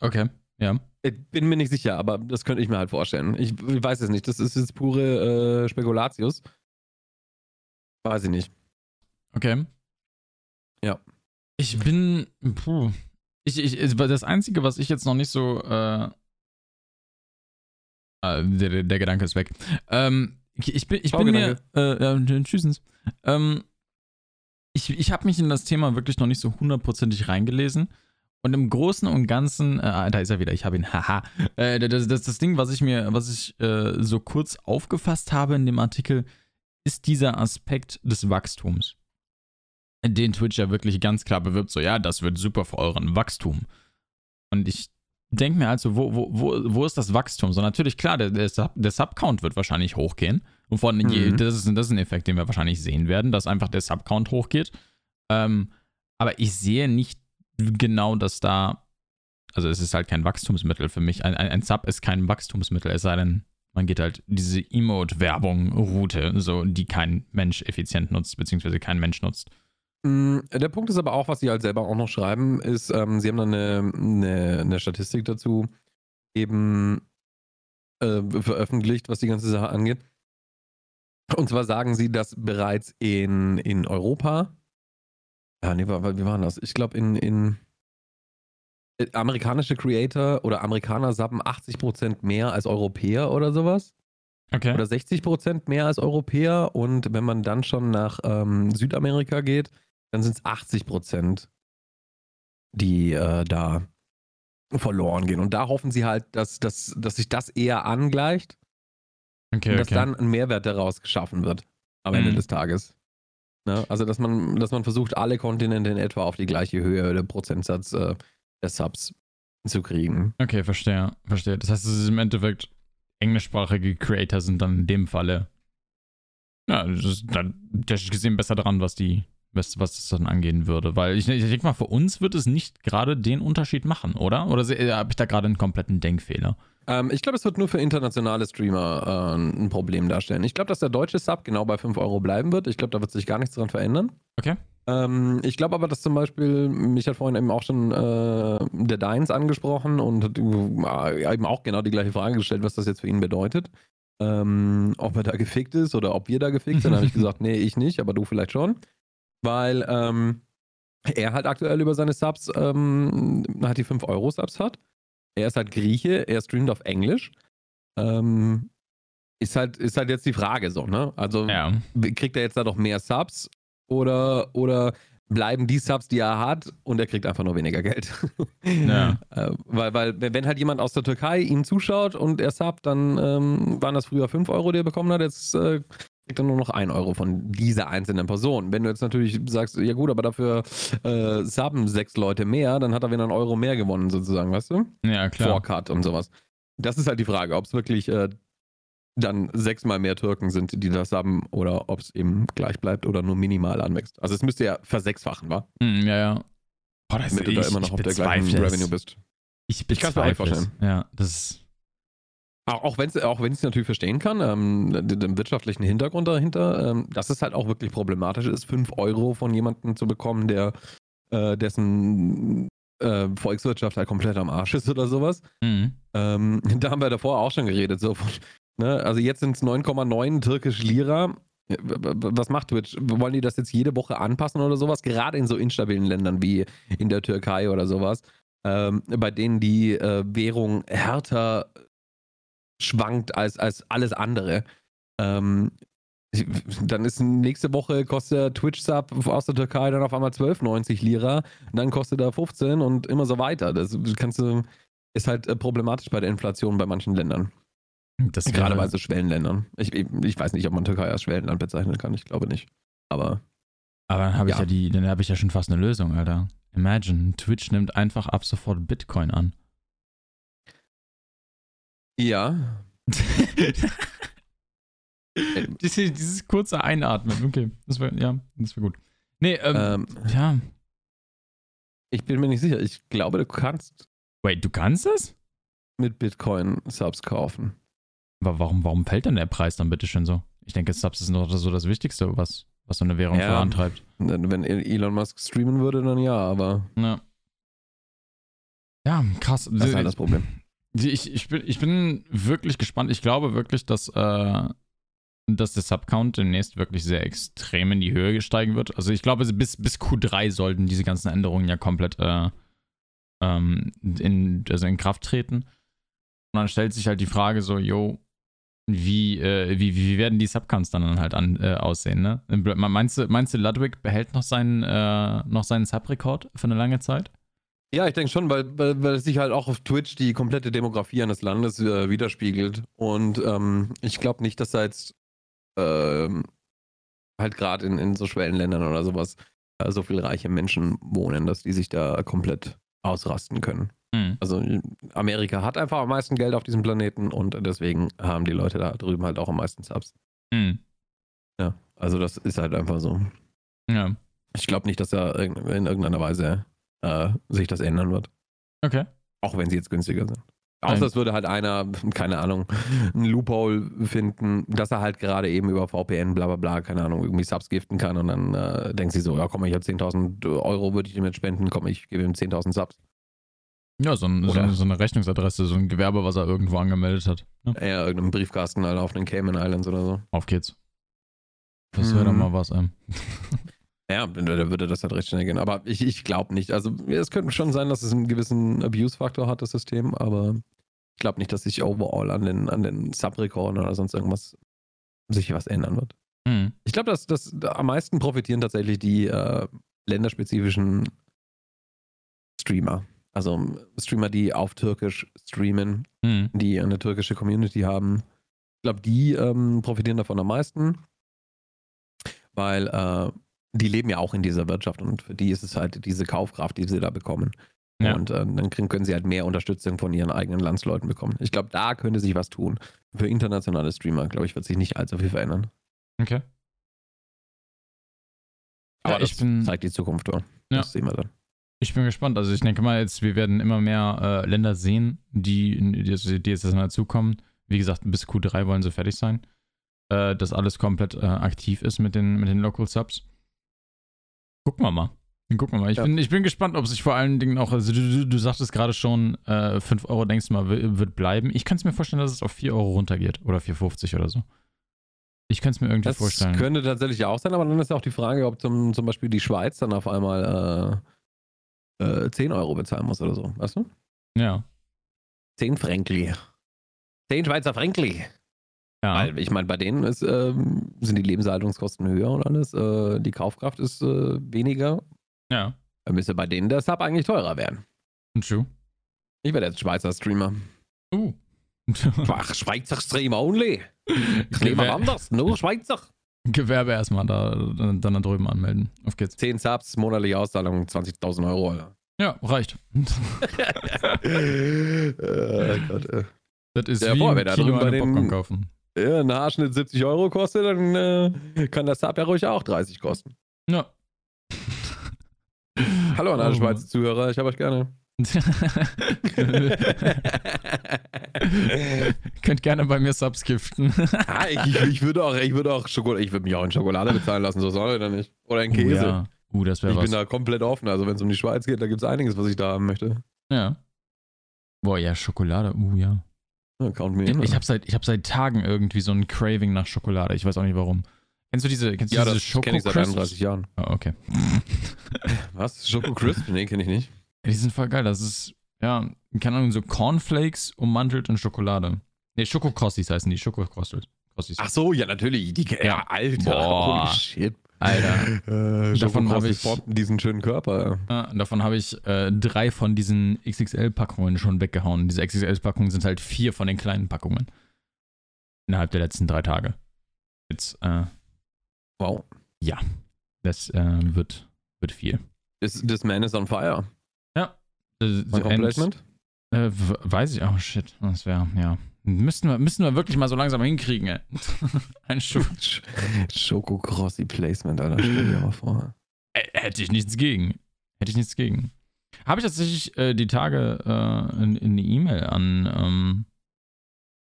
B: Okay, ja.
A: Ich bin mir nicht sicher, aber das könnte ich mir halt vorstellen. Ich, ich weiß es nicht. Das ist jetzt pure äh, Spekulatius. Weiß ich nicht.
B: Okay.
A: Ja.
B: Ich bin. Puh. Ich, ich, das Einzige, was ich jetzt noch nicht so. Äh, ah, der, der, Gedanke ist weg. Ähm, ich, ich bin, ich bin mir. Äh, ja, tschüssens. Ähm, ich ich habe mich in das Thema wirklich noch nicht so hundertprozentig reingelesen. Und im Großen und Ganzen, äh, da ist er wieder, ich habe ihn, haha. Äh, das, das, das Ding, was ich mir, was ich äh, so kurz aufgefasst habe in dem Artikel, ist dieser Aspekt des Wachstums, den Twitch ja wirklich ganz klar bewirbt, so ja, das wird super für euren Wachstum. Und ich denke mir also, wo, wo, wo, wo ist das Wachstum? So, natürlich, klar, der, der, Sub, der Subcount wird wahrscheinlich hochgehen. Und von, mhm. das, ist, das ist ein Effekt, den wir wahrscheinlich sehen werden, dass einfach der Subcount hochgeht. Ähm, aber ich sehe nicht genau, dass da, also es ist halt kein Wachstumsmittel für mich. Ein, ein, ein Sub ist kein Wachstumsmittel, es sei denn, man geht halt diese Emote-Werbung-Route, so, die kein Mensch effizient nutzt, beziehungsweise kein Mensch nutzt.
A: Mm, der Punkt ist aber auch, was sie halt selber auch noch schreiben, ist, ähm, sie haben dann eine, eine, eine Statistik dazu eben äh, veröffentlicht, was die ganze Sache angeht. Und zwar sagen sie, dass bereits in, in Europa, ja, nee, wie war das? Ich glaube, in, in amerikanische Creator oder Amerikaner subben 80% mehr als Europäer oder sowas.
B: Okay.
A: Oder 60% mehr als Europäer. Und wenn man dann schon nach ähm, Südamerika geht, dann sind es 80 Prozent, die äh, da verloren gehen. Und da hoffen sie halt, dass, dass, dass sich das eher angleicht okay, und dass okay. dann ein Mehrwert daraus geschaffen wird am mhm. Ende des Tages. Ne? Also, dass man, dass man versucht, alle Kontinente in etwa auf die gleiche Höhe der Prozentsatz äh, der Subs zu kriegen.
B: Okay, verstehe, verstehe. Das heißt, es ist im Endeffekt englischsprachige Creator sind dann in dem Falle ja, das ist dann technisch gesehen besser dran, was die was, was das dann angehen würde. Weil ich, ich denke mal, für uns wird es nicht gerade den Unterschied machen, oder? Oder habe ich da gerade einen kompletten Denkfehler?
A: Ähm, ich glaube, es wird nur für internationale Streamer äh, ein Problem darstellen. Ich glaube, dass der deutsche Sub genau bei 5 Euro bleiben wird. Ich glaube, da wird sich gar nichts dran verändern.
B: Okay.
A: Ähm, ich glaube aber, dass zum Beispiel, mich hat vorhin eben auch schon äh, der Deins angesprochen und hat äh, eben auch genau die gleiche Frage gestellt, was das jetzt für ihn bedeutet. Ähm, ob er da gefickt ist oder ob wir da gefickt sind, habe ich [LAUGHS] gesagt, nee, ich nicht, aber du vielleicht schon weil ähm, er halt aktuell über seine Subs ähm, halt die 5-Euro-Subs hat. Er ist halt Grieche, er streamt auf Englisch. Ähm, ist halt, ist halt jetzt die Frage so, ne? Also ja. kriegt er jetzt da doch mehr Subs oder, oder bleiben die Subs, die er hat und er kriegt einfach nur weniger Geld. Ja. [LAUGHS] äh, weil, weil, wenn halt jemand aus der Türkei ihm zuschaut und er subt, dann ähm, waren das früher 5 Euro, die er bekommen hat, jetzt äh, kriegt er nur noch 1 Euro von dieser einzelnen Person. Wenn du jetzt natürlich sagst, ja gut, aber dafür äh, subben sechs Leute mehr, dann hat er wieder einen Euro mehr gewonnen, sozusagen, weißt du?
B: Ja, klar.
A: Vorcut und sowas. Das ist halt die Frage, ob es wirklich äh, dann sechsmal mehr Türken sind, die das haben, oder ob es eben gleich bleibt oder nur minimal anwächst. Also es müsste ja versechsfachen, wa?
B: Mm, ja, ja.
A: Boah, das Damit du da immer noch auf der gleichen Revenue bist.
B: Ich, ich kann es. Ja, das ist
A: auch wenn auch wenn ich es natürlich verstehen kann, ähm, den, wirtschaftlichen Hintergrund dahinter, ähm, dass es halt auch wirklich problematisch ist, 5 Euro von jemandem zu bekommen, der äh, dessen äh, Volkswirtschaft halt komplett am Arsch ist oder sowas. Mhm. Ähm, [LAUGHS] da haben wir davor auch schon geredet. So ne? Also jetzt sind es 9,9 türkische Lira. Was macht Twitch? Wollen die das jetzt jede Woche anpassen oder sowas? Gerade in so instabilen Ländern wie in der Türkei oder sowas, ähm, bei denen die äh, Währung härter schwankt als, als alles andere. Ähm, dann ist nächste Woche kostet der Twitch-Sub aus der Türkei dann auf einmal 12,90 Lira, dann kostet er 15 und immer so weiter. Das kannst du, ist halt äh, problematisch bei der Inflation bei manchen Ländern. Das Gerade bei so Schwellenländern. Ich, ich weiß nicht, ob man Türkei als Schwellenland bezeichnen kann, ich glaube nicht. Aber.
B: Aber dann habe ich ja, ja die, dann habe ich ja schon fast eine Lösung, Alter. Imagine, Twitch nimmt einfach ab sofort Bitcoin an.
A: Ja. [LAUGHS]
B: dieses, dieses, kurze Einatmen, okay. Das war, ja, das war gut. Nee, ähm, ähm, ja.
A: Ich bin mir nicht sicher. Ich glaube, du kannst.
B: Wait, du kannst es?
A: Mit Bitcoin Subs kaufen.
B: Aber warum, warum fällt denn der Preis dann bitte schön so? Ich denke, Subs ist noch so das Wichtigste, was, was so eine Währung ja, vorantreibt.
A: Wenn Elon Musk streamen würde, dann ja, aber.
B: Ja. Ja, krass.
A: Das ist halt das Problem.
B: Ich, ich, bin, ich bin wirklich gespannt. Ich glaube wirklich, dass, äh, dass der Subcount demnächst wirklich sehr extrem in die Höhe steigen wird. Also ich glaube, bis, bis Q3 sollten diese ganzen Änderungen ja komplett äh, ähm, in, also in Kraft treten. Und dann stellt sich halt die Frage so, yo, wie, äh, wie, wie werden die Subcounts dann halt an, äh, aussehen, ne? Meinst du, meinst du, Ludwig behält noch seinen, äh, noch seinen Sub-Rekord für eine lange Zeit?
A: Ja, ich denke schon, weil, weil, weil sich halt auch auf Twitch die komplette Demografie eines Landes äh, widerspiegelt. Und ähm, ich glaube nicht, dass da jetzt ähm, halt gerade in, in so Schwellenländern oder sowas äh, so viele reiche Menschen wohnen, dass die sich da komplett ausrasten können. Mhm. Also Amerika hat einfach am meisten Geld auf diesem Planeten und deswegen haben die Leute da drüben halt auch am meisten Subs. Mhm. Ja, also das ist halt einfach so. Ja. Ich glaube nicht, dass da in irgendeiner Weise äh, sich das ändern wird.
B: Okay.
A: Auch wenn sie jetzt günstiger sind. Außer es würde halt einer, keine Ahnung, ein Loophole finden, dass er halt gerade eben über VPN, bla bla bla, keine Ahnung, irgendwie Subs giften kann und dann äh, denkt sie so, ja komm, ich habe 10.000 Euro, würde ich ihm jetzt spenden, komm, ich gebe ihm 10.000 Subs.
B: Ja, so, ein, so, so, eine Rechnungsadresse, so ein Gewerbe, was er irgendwo angemeldet hat.
A: Ne? Ja, irgendeinen Briefkasten halt auf den Cayman Islands oder so.
B: Auf geht's. Das wäre hm. doch mal was, ähm. [LAUGHS]
A: Ja, da würde das halt recht schnell gehen. Aber ich, ich glaube nicht. Also es könnte schon sein, dass es einen gewissen Abuse-Faktor hat, das System, aber ich glaube nicht, dass sich overall an den, an den Sub-Rekorden oder sonst irgendwas sich was ändern wird. Mhm. Ich glaube, dass, dass am meisten profitieren tatsächlich die äh, länderspezifischen Streamer. Also Streamer, die auf Türkisch streamen, mhm. die eine türkische Community haben. Ich glaube, die ähm, profitieren davon am meisten, weil äh, die leben ja auch in dieser Wirtschaft und für die ist es halt diese Kaufkraft, die sie da bekommen. Ja. Und äh, dann kriegen, können sie halt mehr Unterstützung von ihren eigenen Landsleuten bekommen. Ich glaube, da könnte sich was tun. Für internationale Streamer, glaube ich, wird sich nicht allzu viel verändern.
B: Okay.
A: Aber ja, das bin, zeigt die Zukunft, oder?
B: Ja. Das sehen wir dann. Ich bin gespannt. Also ich denke mal, jetzt, wir werden immer mehr äh, Länder sehen, die, die, die jetzt dazukommen. Wie gesagt, bis Q3 wollen sie fertig sein. Äh, dass alles komplett äh, aktiv ist mit den, mit den Local Subs. Gucken wir mal. Gucken wir mal. Ich, ja. bin, ich bin gespannt, ob sich vor allen Dingen auch, also du, du sagtest gerade schon, äh, 5 Euro denkst du mal, wird bleiben. Ich kann es mir vorstellen, dass es auf 4 Euro runtergeht oder 4,50 oder so. Ich kann es mir irgendwie
A: das
B: vorstellen.
A: Das könnte tatsächlich auch sein, aber dann ist ja auch die Frage, ob zum, zum Beispiel die Schweiz dann auf einmal äh, äh, 10 Euro bezahlen muss oder so, weißt du?
B: Ja.
A: 10 Fränkli. 10 Schweizer Fränkli. Ja. Weil ich meine, bei denen ist, ähm, sind die Lebenshaltungskosten höher und alles. Äh, die Kaufkraft ist äh, weniger.
B: Ja.
A: Dann müsste bei denen der Sub eigentlich teurer werden.
B: Und True.
A: Ich werde jetzt Schweizer Streamer.
B: Uh. [LAUGHS]
A: Ach, Schweizer Streamer only. Ich nehme anders, nur Schweizer.
B: Gewerbe erstmal da, dann, dann da drüben anmelden. Auf geht's.
A: 10 Subs, monatliche Auszahlung, 20.000 Euro, Alter.
B: Ja, reicht. [LAUGHS]
A: äh, Gott, äh.
B: Das ist ja, wie vor, wenn da Kilo bei den, Popcorn kaufen
A: ja, ein Haarschnitt 70 Euro kostet, dann äh, kann das Sub ja ruhig auch 30 kosten.
B: Ja.
A: Hallo an alle oh, Schweizer Zuhörer, ich habe euch gerne. [LAUGHS]
B: Könnt gerne bei mir Subs giften. [LAUGHS]
A: ah, ich, ich, würde auch, ich würde auch Schokolade, ich würde mich auch in Schokolade bezahlen lassen, so soll oder nicht? Oder in Käse.
B: Uh, ja. uh das wäre
A: Ich
B: was.
A: bin da komplett offen, also wenn es um die Schweiz geht, da gibt es einiges, was ich da haben möchte.
B: Ja. Boah, ja, Schokolade, uh, ja.
A: Ja, count me in,
B: ich habe seit, hab seit Tagen irgendwie so ein Craving nach Schokolade. Ich weiß auch nicht warum. Kennst du diese, kennst
A: ja,
B: du
A: diese Schoko kenn ich seit 31 Jahren.
B: Oh, okay. [LAUGHS]
A: Was? Schoko Crisp? Nee, kenne ich nicht.
B: Die sind voll geil. Das ist, ja, keine Ahnung, so Cornflakes ummantelt in Schokolade. Nee, Schokokrossis heißen die. Schokokrossis.
A: Ach so, ja, natürlich. Die, ja, Alter.
B: Boah. Holy shit. Alter.
A: Äh, davon habe ich diesen schönen Körper.
B: Ja, davon habe ich äh, drei von diesen XXL-Packungen schon weggehauen. Diese XXL-Packungen sind halt vier von den kleinen Packungen. Innerhalb der letzten drei Tage. Jetzt, äh,
A: Wow.
B: Ja. Das äh, wird, wird viel.
A: This, this man is on fire.
B: Äh,
A: Placement?
B: Äh, weiß ich auch, oh, shit. Das wäre, ja. Müssten wir, müssten wir wirklich mal so langsam hinkriegen, ey. [LAUGHS] Ein Sch
A: Schoko-Crossi Placement, Alter. Stell dir mal vor.
B: Hätte ich nichts gegen. Hätte ich nichts gegen. Habe ich tatsächlich äh, die Tage äh, in, in die E-Mail an, ähm,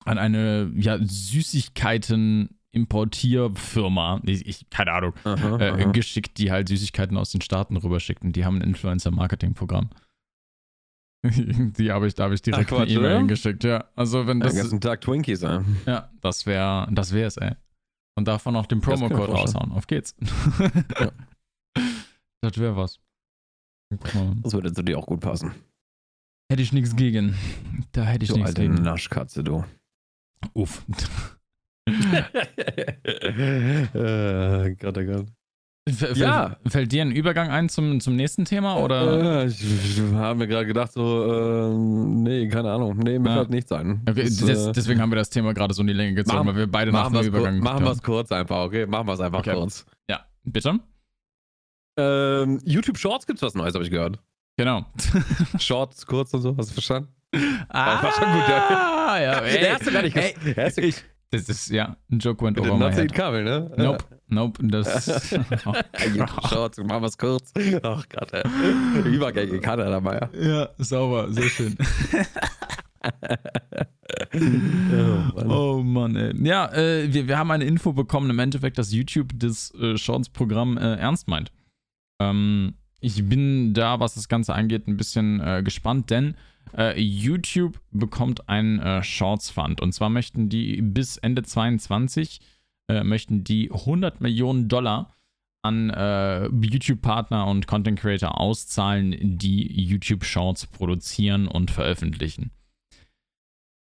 B: an eine ja, Süßigkeiten-Importierfirma, ich, ich, keine Ahnung, aha, äh, aha. geschickt, die halt Süßigkeiten aus den Staaten rüberschickt und die haben ein Influencer-Marketing-Programm. [LAUGHS] Die habe ich, da habe ich direkt Ach, Quatsch, eine E-Mail hingeschickt, ja. Also wenn das.
A: Den ganzen Tag Twinkies, ey.
B: Ja, das wäre, das wäre es, ey. Und davon noch den Promo-Code raushauen. Auf geht's. ja. [LAUGHS] Das wäre was.
A: Das würde zu dir auch gut passen.
B: Hätte ich nichts gegen. Da hätte ich nichts
A: gegen. Du alte Naschkatze, du.
B: Uff. [LAUGHS]
A: äh, Gott, oh Gott.
B: Ja. Fällt dir ein Übergang ein zum, zum nächsten Thema? Oder?
A: Äh, ich, ich habe mir gerade gedacht, so, äh, nee, keine Ahnung. Nee, mir ja. fällt nichts ein.
B: Okay, das, des, äh, deswegen haben wir das Thema gerade so in die Länge gezogen, machen, weil wir beide nach dem Übergang.
A: Machen wir es kurz einfach, okay? Machen wir es einfach okay. kurz.
B: Ja, bitte.
A: Ähm, YouTube Shorts gibt's was Neues, habe ich gehört.
B: Genau. [LAUGHS]
A: Shorts, kurz und so, hast du verstanden?
B: Ah, war schon gut, ja. ja [LAUGHS] ey,
A: der hast du gar nicht ey,
B: ich, Das ist, ja, ein Joke went over my head.
A: Kabel, ne?
B: Nope, nope, das... [LAUGHS]
A: oh, [LAUGHS] Shorts, machen wir es kurz. Ach Gott, ey. Übergänge Kanada, Meier.
B: Ja, sauber, sehr schön. [LAUGHS] oh, Mann. oh Mann, ey. Ja, äh, wir, wir haben eine Info bekommen im Endeffekt, dass YouTube das äh, Shorts-Programm äh, ernst meint. Ähm, ich bin da, was das Ganze angeht, ein bisschen äh, gespannt, denn äh, YouTube bekommt einen äh, Shorts Fund. Und zwar möchten die bis Ende 22 äh, möchten die 100 Millionen Dollar an äh, YouTube-Partner und Content Creator auszahlen, die YouTube Shorts produzieren und veröffentlichen.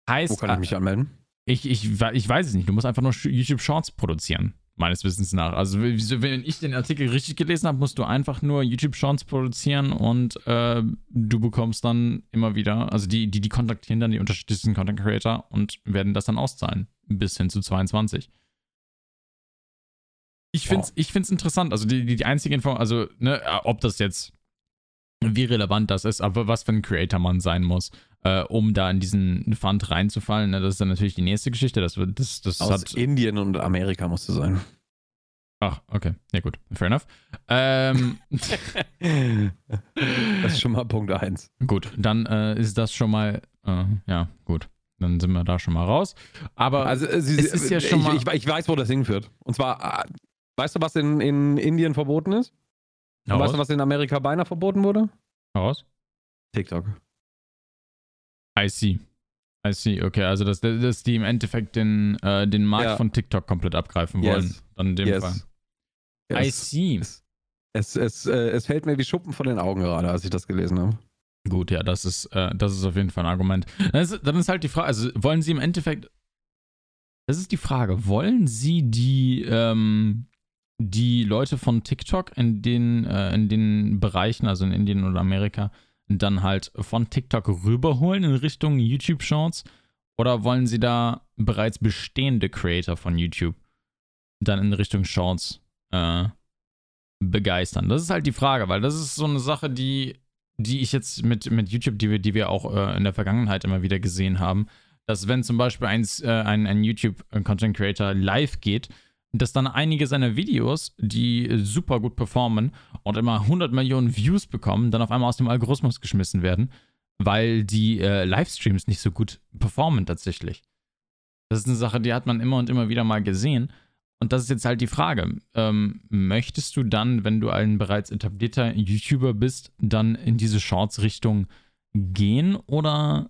A: Heißt, Wo kann ich mich anmelden?
B: Ich, ich, ich weiß es nicht. Du musst einfach nur YouTube Shorts produzieren meines Wissens nach. Also wenn ich den Artikel richtig gelesen habe, musst du einfach nur YouTube-Shorts produzieren und äh, du bekommst dann immer wieder, also die, die, die kontaktieren dann die unterschiedlichsten Content Creator und werden das dann auszahlen. Bis hin zu 22. Ich finde es wow. ich find's interessant. Also die, die, die einzige Info, also, ne, ob das jetzt, wie relevant das ist, aber was für ein Creator man sein muss, äh, um da in diesen Fund reinzufallen. Ne? Das ist dann natürlich die nächste Geschichte. Das, das, das
A: Aus hat Indien und Amerika musste sein.
B: Ach, okay. Ja, gut. Fair enough. Ähm, [LAUGHS]
A: das ist schon mal Punkt 1.
B: Gut, dann äh, ist das schon mal, äh, ja, gut. Dann sind wir da schon mal raus. Aber
A: also, äh, sie, es ist ja schon ich, mal. Ich, ich, weiß, wo das hinführt. Und zwar, äh, weißt du, was in, in Indien verboten ist? Und weißt du, was in Amerika beinahe verboten wurde?
B: Raus.
A: TikTok.
B: I see. I see, okay, also dass, dass die im Endeffekt den, äh, den Markt ja. von TikTok komplett abgreifen wollen. Yes. Dann in dem yes. Fall.
A: Yes. I see. Es, es, es, äh, es, fällt mir wie Schuppen von den Augen gerade, als ich das gelesen habe.
B: Gut, ja, das ist, äh, das ist auf jeden Fall ein Argument. Dann ist, dann ist halt die Frage, also wollen sie im Endeffekt, das ist die Frage, wollen sie die, ähm, die Leute von TikTok in den, äh, in den Bereichen, also in Indien oder Amerika, dann halt von TikTok rüberholen in Richtung YouTube Shorts? Oder wollen sie da bereits bestehende Creator von YouTube dann in Richtung Shorts äh, begeistern? Das ist halt die Frage, weil das ist so eine Sache, die, die ich jetzt mit, mit YouTube, die wir, die wir auch äh, in der Vergangenheit immer wieder gesehen haben, dass wenn zum Beispiel ein, äh, ein, ein YouTube-Content Creator live geht, dass dann einige seiner Videos, die super gut performen und immer 100 Millionen Views bekommen, dann auf einmal aus dem Algorithmus geschmissen werden, weil die äh, Livestreams nicht so gut performen tatsächlich. Das ist eine Sache, die hat man immer und immer wieder mal gesehen. Und das ist jetzt halt die Frage. Ähm, möchtest du dann, wenn du ein bereits etablierter YouTuber bist, dann in diese Shorts-Richtung gehen oder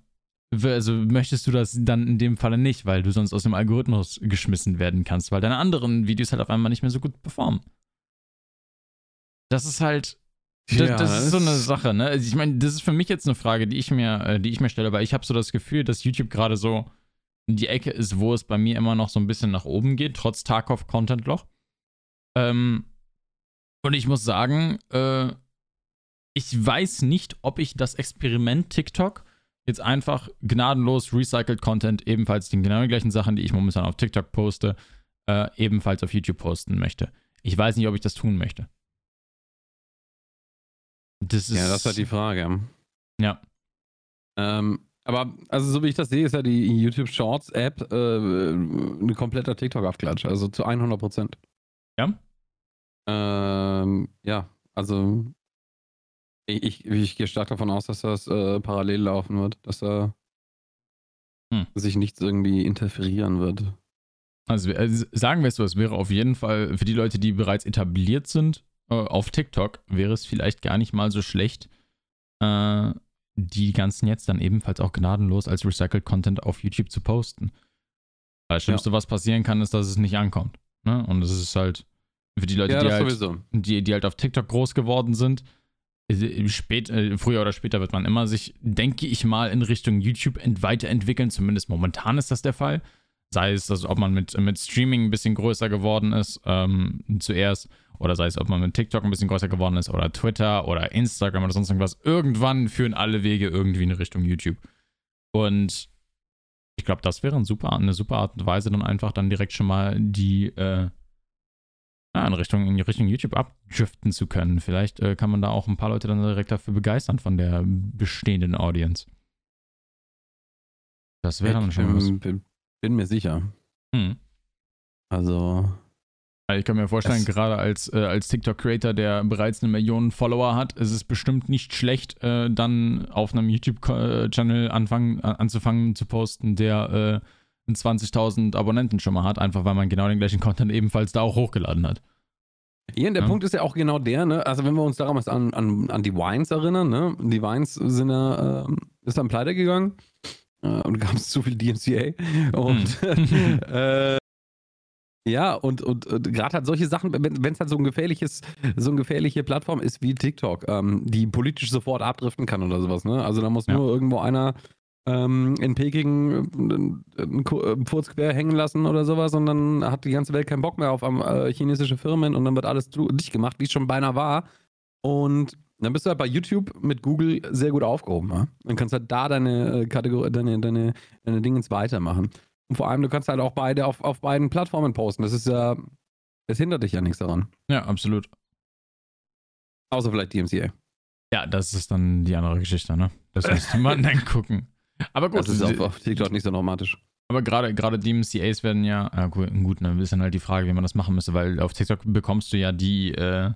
B: also möchtest du das dann in dem Falle nicht, weil du sonst aus dem Algorithmus geschmissen werden kannst, weil deine anderen Videos halt auf einmal nicht mehr so gut performen. Das ist halt. Das, ja, das ist so eine Sache, ne? Also ich meine, das ist für mich jetzt eine Frage, die ich mir, äh, die ich mir stelle, weil ich habe so das Gefühl, dass YouTube gerade so in die Ecke ist, wo es bei mir immer noch so ein bisschen nach oben geht, trotz Tarkov-Content-Loch. Ähm, und ich muss sagen, äh, ich weiß nicht, ob ich das Experiment TikTok jetzt einfach gnadenlos recycled Content, ebenfalls die genau gleichen Sachen, die ich momentan auf TikTok poste, äh, ebenfalls auf YouTube posten möchte. Ich weiß nicht, ob ich das tun möchte.
A: Das ist, ja, das ist halt die Frage.
B: Ja.
A: Ähm, aber, also so wie ich das sehe, ist ja die YouTube Shorts App äh, ein kompletter TikTok-Abklatsch, also zu 100 Prozent.
B: Ja?
A: Ähm, ja, also ich, ich, gehe stark davon aus, dass das äh, parallel laufen wird, dass da hm. sich nichts irgendwie interferieren wird.
B: Also, also sagen wir es so, es wäre auf jeden Fall für die Leute, die bereits etabliert sind äh, auf TikTok, wäre es vielleicht gar nicht mal so schlecht, äh, die ganzen jetzt dann ebenfalls auch gnadenlos als Recycled Content auf YouTube zu posten. Weil das Schlimmste, ja. was passieren kann, ist, dass es nicht ankommt. Ne? Und es ist halt für die Leute, ja, die, halt, die, die halt auf TikTok groß geworden sind, Spät, äh, früher oder später wird man immer sich, denke ich mal, in Richtung YouTube weiterentwickeln. Zumindest momentan ist das der Fall. Sei es, also, ob man mit, mit Streaming ein bisschen größer geworden ist, ähm, zuerst, oder sei es, ob man mit TikTok ein bisschen größer geworden ist, oder Twitter oder Instagram oder sonst irgendwas. Irgendwann führen alle Wege irgendwie in Richtung YouTube. Und ich glaube, das wäre ein super, eine super Art und Weise, dann einfach dann direkt schon mal die, äh, ja, in, Richtung, in Richtung YouTube abdriften zu können. Vielleicht äh, kann man da auch ein paar Leute dann direkt dafür begeistern von der bestehenden Audience. Das wäre dann schon
A: was. Bin, bin mir sicher. Hm. Also.
B: Ich kann mir vorstellen, gerade als, äh, als TikTok-Creator, der bereits eine Million Follower hat, ist es bestimmt nicht schlecht, äh, dann auf einem YouTube-Channel anfangen, anzufangen zu posten, der äh, 20.000 Abonnenten schon mal hat, einfach weil man genau den gleichen Content ebenfalls da auch hochgeladen hat.
A: Hier, der ja. Punkt ist ja auch genau der, ne? Also wenn wir uns damals an, an, an die Wines erinnern, ne? Die Wines sind ja, äh, ist dann pleite gegangen äh, und gab es zu viel DMCA. Und hm. [LAUGHS] [LAUGHS] äh, ja, und, und, und gerade halt solche Sachen, wenn es halt so ein gefährliches, so eine gefährliche Plattform ist wie TikTok, ähm, die politisch sofort abdriften kann oder sowas, ne? Also da muss ja. nur irgendwo einer ähm, in Peking einen, einen Furz quer hängen lassen oder sowas und dann hat die ganze Welt keinen Bock mehr auf äh, chinesische Firmen und dann wird alles dicht gemacht, wie es schon beinahe war. Und dann bist du halt bei YouTube mit Google sehr gut aufgehoben. Ja? Dann kannst du halt da deine äh, Kategorie, deine, deine, deine Dingens weitermachen. Und vor allem, du kannst halt auch beide auf, auf beiden Plattformen posten. Das ist ja, es hindert dich ja nichts daran.
B: Ja, absolut.
A: Außer vielleicht DMCA.
B: Ja, das ist dann die andere Geschichte, ne? Das müsste man [LAUGHS] dann gucken. Aber gut.
A: Das ist auf, auf TikTok nicht so dramatisch.
B: Aber gerade, gerade DMCAs werden ja, ja gut, gut, dann ist dann halt die Frage, wie man das machen müsste, weil auf TikTok bekommst du ja die, äh,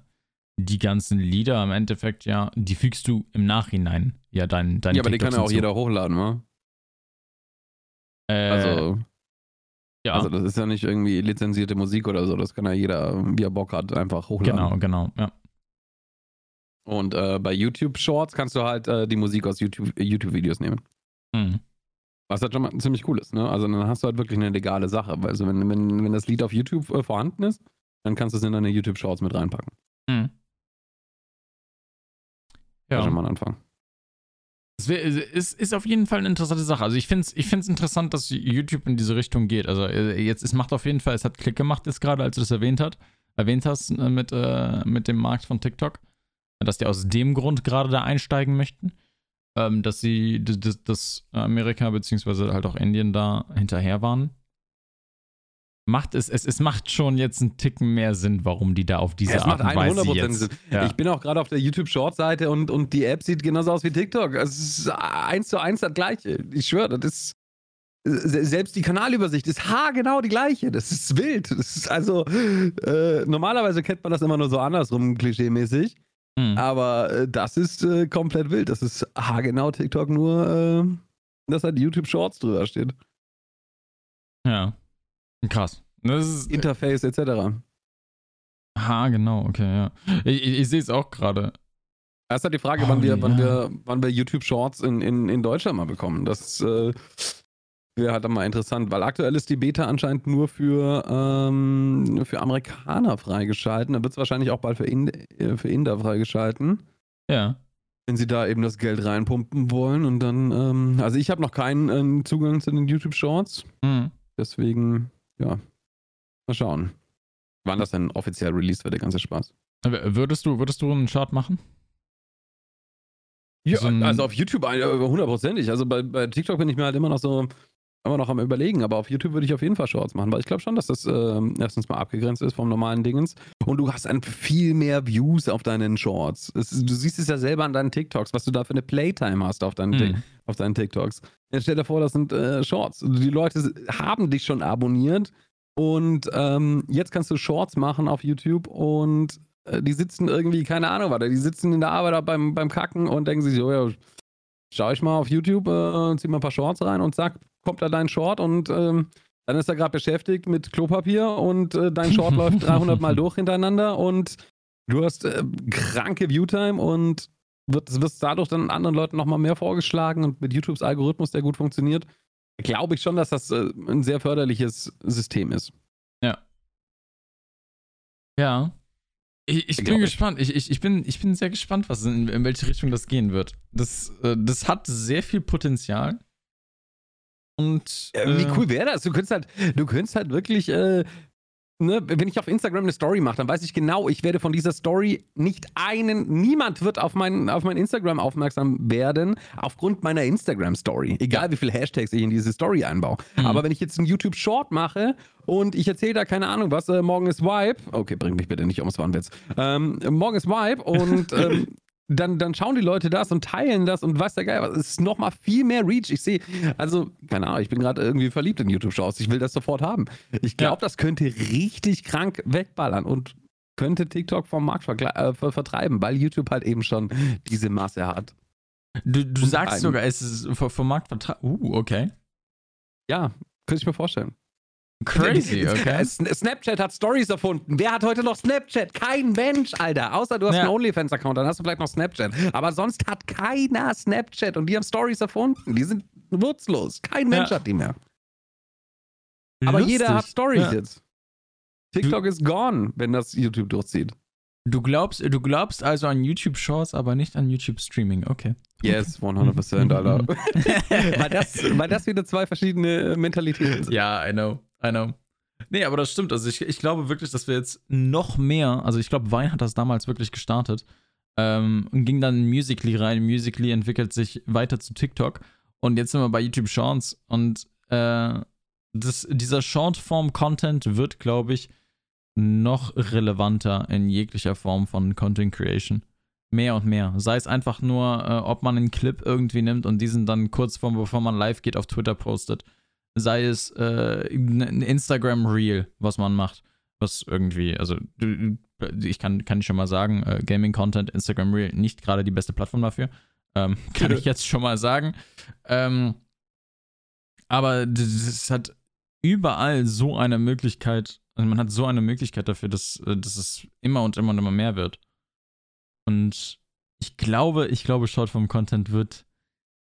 B: die ganzen Lieder im Endeffekt, ja, die fügst du im Nachhinein, ja, dein, dein
A: Ja, aber die kann ja auch jeder hochladen, wa? Äh, also, ja. Also, das ist ja nicht irgendwie lizenzierte Musik oder so, das kann ja jeder, wie er Bock hat, einfach hochladen.
B: Genau, genau, ja.
A: Und äh, bei YouTube Shorts kannst du halt äh, die Musik aus YouTube-Videos YouTube nehmen. Mhm. Was halt schon mal ziemlich cool ist, ne? Also dann hast du halt wirklich eine legale Sache. Also wenn, wenn, wenn das Lied auf YouTube äh, vorhanden ist, dann kannst du es in deine YouTube Shorts mit reinpacken. Mhm. Ja. Schon mal ein Anfang.
B: Es ist, ist auf jeden Fall eine interessante Sache. Also ich finde es ich find's interessant, dass YouTube in diese Richtung geht. Also äh, jetzt, es macht auf jeden Fall, es hat Klick gemacht jetzt gerade, als du das erwähnt, hat, erwähnt hast äh, mit, äh, mit dem Markt von TikTok, dass die aus dem Grund gerade da einsteigen möchten, ähm, dass sie, dass, dass Amerika beziehungsweise halt auch Indien da hinterher waren macht es, es, es macht schon jetzt einen Ticken mehr Sinn, warum die da auf diese es Art und Weise jetzt, Sinn.
A: Ja. Ich bin auch gerade auf der YouTube Short Seite und, und die App sieht genauso aus wie TikTok. Es ist eins zu eins das gleiche. Ich schwöre, das ist selbst die Kanalübersicht ist haargenau die gleiche. Das ist wild. Das ist also äh, normalerweise kennt man das immer nur so andersrum, klischeemäßig. Hm. Aber äh, das ist äh, komplett wild. Das ist haargenau TikTok, nur äh, dass halt YouTube Shorts drüber steht.
B: Ja. Krass.
A: Interface etc.
B: Ha, genau, okay, ja. Ich, ich, ich sehe es auch gerade.
A: Erst hat die Frage, oh, wann, wir, ja. wann, wir, wann wir YouTube Shorts in, in, in Deutschland mal bekommen. Das äh, wäre halt dann mal interessant, weil aktuell ist die Beta anscheinend nur für, ähm, für Amerikaner freigeschalten. Dann wird es wahrscheinlich auch bald für, Ind äh, für Inder freigeschalten.
B: Ja.
A: Wenn sie da eben das Geld reinpumpen wollen und dann, ähm, also ich habe noch keinen ähm, Zugang zu den YouTube Shorts. Mhm. Deswegen ja, mal schauen. Wann das denn offiziell released wird, der ganze Spaß.
B: Würdest du, würdest du einen Chart machen?
A: Ja, also, also auf YouTube äh, hundertprozentig. Also bei, bei TikTok bin ich mir halt immer noch so immer noch am überlegen, aber auf YouTube würde ich auf jeden Fall Shorts machen, weil ich glaube schon, dass das äh, erstens mal abgegrenzt ist vom normalen Dingens und du hast dann viel mehr Views auf deinen Shorts. Es, du siehst es ja selber an deinen TikToks, was du da für eine Playtime hast auf deinen, hm. auf deinen TikToks. Jetzt stell dir vor, das sind äh, Shorts. Die Leute haben dich schon abonniert und ähm, jetzt kannst du Shorts machen auf YouTube und äh, die sitzen irgendwie, keine Ahnung, warte, die sitzen in der Arbeit beim, beim Kacken und denken sich so, ja, schau ich mal auf YouTube, äh, zieh mal ein paar Shorts rein und zack, kommt da dein Short und ähm, dann ist er gerade beschäftigt mit Klopapier und äh, dein Short [LAUGHS] läuft 300 Mal durch hintereinander und du hast äh, kranke Viewtime und wird, wirst dadurch dann anderen Leuten nochmal mehr vorgeschlagen und mit YouTubes Algorithmus, der gut funktioniert, glaube ich schon, dass das äh, ein sehr förderliches System ist.
B: Ja. Ja. Ich, ich bin gespannt. Ich, ich, ich, bin, ich bin sehr gespannt, was in, in welche Richtung das gehen wird. Das, äh, das hat sehr viel Potenzial. Und.
A: Äh, wie cool wäre das? Du könntest halt, du könntest halt wirklich äh, ne, wenn ich auf Instagram eine Story mache, dann weiß ich genau, ich werde von dieser Story nicht einen, niemand wird auf mein, auf mein Instagram aufmerksam werden, aufgrund meiner Instagram-Story. Egal wie viele Hashtags ich in diese Story einbaue. Mhm. Aber wenn ich jetzt einen YouTube-Short mache und ich erzähle da keine Ahnung was, äh, morgen ist Vibe, okay, bring mich bitte nicht ums Warnwitz. Ähm, morgen ist Vibe und [LAUGHS] ähm, dann, dann schauen die Leute das und teilen das und weiß der Geil, es ist nochmal viel mehr Reach. Ich sehe, also, keine Ahnung, ich bin gerade irgendwie verliebt in YouTube-Shows. Ich will das sofort haben. Ich glaube, ja. das könnte richtig krank wegballern und könnte TikTok vom Markt äh, vertreiben, weil YouTube halt eben schon diese Masse hat.
B: Du, du sagst sogar, es ist vom Markt vertreiben. Uh, okay.
A: Ja, könnte ich mir vorstellen.
B: Crazy, [LAUGHS] okay.
A: Snapchat hat Stories erfunden. Wer hat heute noch Snapchat? Kein Mensch, Alter. Außer du hast ja. einen OnlyFans-Account, dann hast du vielleicht noch Snapchat. Aber sonst hat keiner Snapchat und die haben Stories erfunden. Die sind wurzlos. Kein Mensch ja. hat die mehr. Aber Lustig. jeder hat Stories ja. jetzt. TikTok du, ist gone, wenn das YouTube durchzieht.
B: Du glaubst, du glaubst also an YouTube Shorts, aber nicht an YouTube Streaming, okay.
A: Yes, 100%, Alter. [LAUGHS] [LAUGHS] weil, das, weil das wieder zwei verschiedene Mentalitäten sind.
B: Ja, I know. Know. Nee, aber das stimmt. Also ich, ich glaube wirklich, dass wir jetzt noch mehr, also ich glaube, Vine hat das damals wirklich gestartet ähm, und ging dann in Musically rein. Musically entwickelt sich weiter zu TikTok und jetzt sind wir bei YouTube Shorts und äh, das, dieser Shortform-Content wird, glaube ich, noch relevanter in jeglicher Form von Content Creation. Mehr und mehr. Sei es einfach nur, äh, ob man einen Clip irgendwie nimmt und diesen dann kurz vor, bevor man live geht, auf Twitter postet sei es äh, ein Instagram-Reel, was man macht, was irgendwie, also ich kann, kann ich schon mal sagen, äh, Gaming-Content, Instagram-Reel, nicht gerade die beste Plattform dafür. Ähm, [LAUGHS] kann ich jetzt schon mal sagen. Ähm, aber es hat überall so eine Möglichkeit, also man hat so eine Möglichkeit dafür, dass, äh, dass es immer und immer und immer mehr wird. Und ich glaube, ich glaube, Shortform-Content wird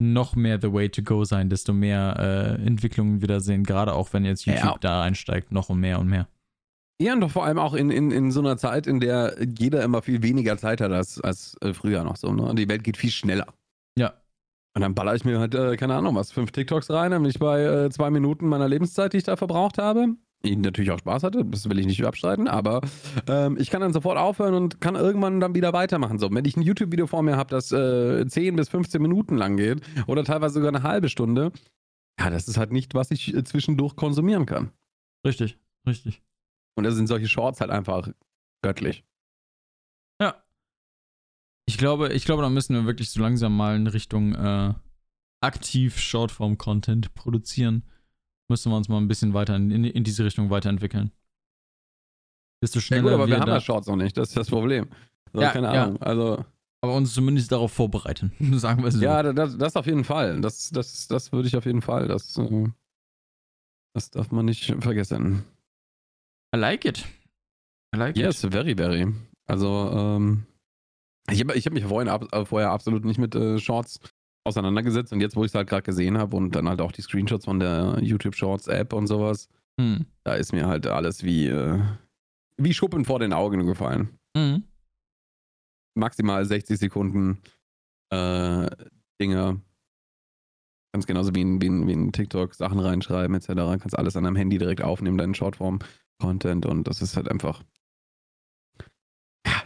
B: noch mehr the way to go sein, desto mehr äh, Entwicklungen wieder sehen, gerade auch wenn jetzt YouTube ja. da einsteigt, noch und mehr und mehr.
A: Ja, und doch vor allem auch in, in, in so einer Zeit, in der jeder immer viel weniger Zeit hat als, als äh, früher noch so. Ne? Die Welt geht viel schneller.
B: Ja.
A: Und dann baller ich mir halt, äh, keine Ahnung, was, fünf TikToks rein, dann bin ich bei äh, zwei Minuten meiner Lebenszeit, die ich da verbraucht habe ich natürlich auch Spaß hatte, das will ich nicht abstreiten, aber ähm, ich kann dann sofort aufhören und kann irgendwann dann wieder weitermachen. So, wenn ich ein YouTube-Video vor mir habe, das äh, 10 bis 15 Minuten lang geht oder teilweise sogar eine halbe Stunde, ja, das ist halt nicht, was ich äh, zwischendurch konsumieren kann.
B: Richtig, richtig.
A: Und da sind solche Shorts halt einfach göttlich.
B: Ja. Ich glaube, ich glaube, da müssen wir wirklich so langsam mal in Richtung äh, aktiv Shortform-Content produzieren müssen wir uns mal ein bisschen weiter in, in, diese Richtung weiterentwickeln.
A: Desto schneller. Ja, gut, aber wir, wir haben ja Shorts noch nicht, das ist das Problem. So, ja, keine Ahnung. Ja. Also.
B: Aber uns zumindest darauf vorbereiten, [LAUGHS] sagen wir es so.
A: Ja, das, das auf jeden Fall. Das, das, das würde ich auf jeden Fall. Das, äh, das darf man nicht vergessen.
B: I like it.
A: I like yes, it. very, very. Also, ähm, ich habe ich hab mich vorhin ab, äh, vorher absolut nicht mit äh, Shorts auseinandergesetzt und jetzt, wo ich es halt gerade gesehen habe und dann halt auch die Screenshots von der YouTube Shorts App und sowas, hm. da ist mir halt alles wie, äh, wie Schuppen vor den Augen gefallen. Mhm. Maximal 60 Sekunden äh, Dinge. Ganz genauso wie in, wie in, wie in TikTok Sachen reinschreiben etc. Kannst alles an deinem Handy direkt aufnehmen, deinen Shortform-Content und das ist halt einfach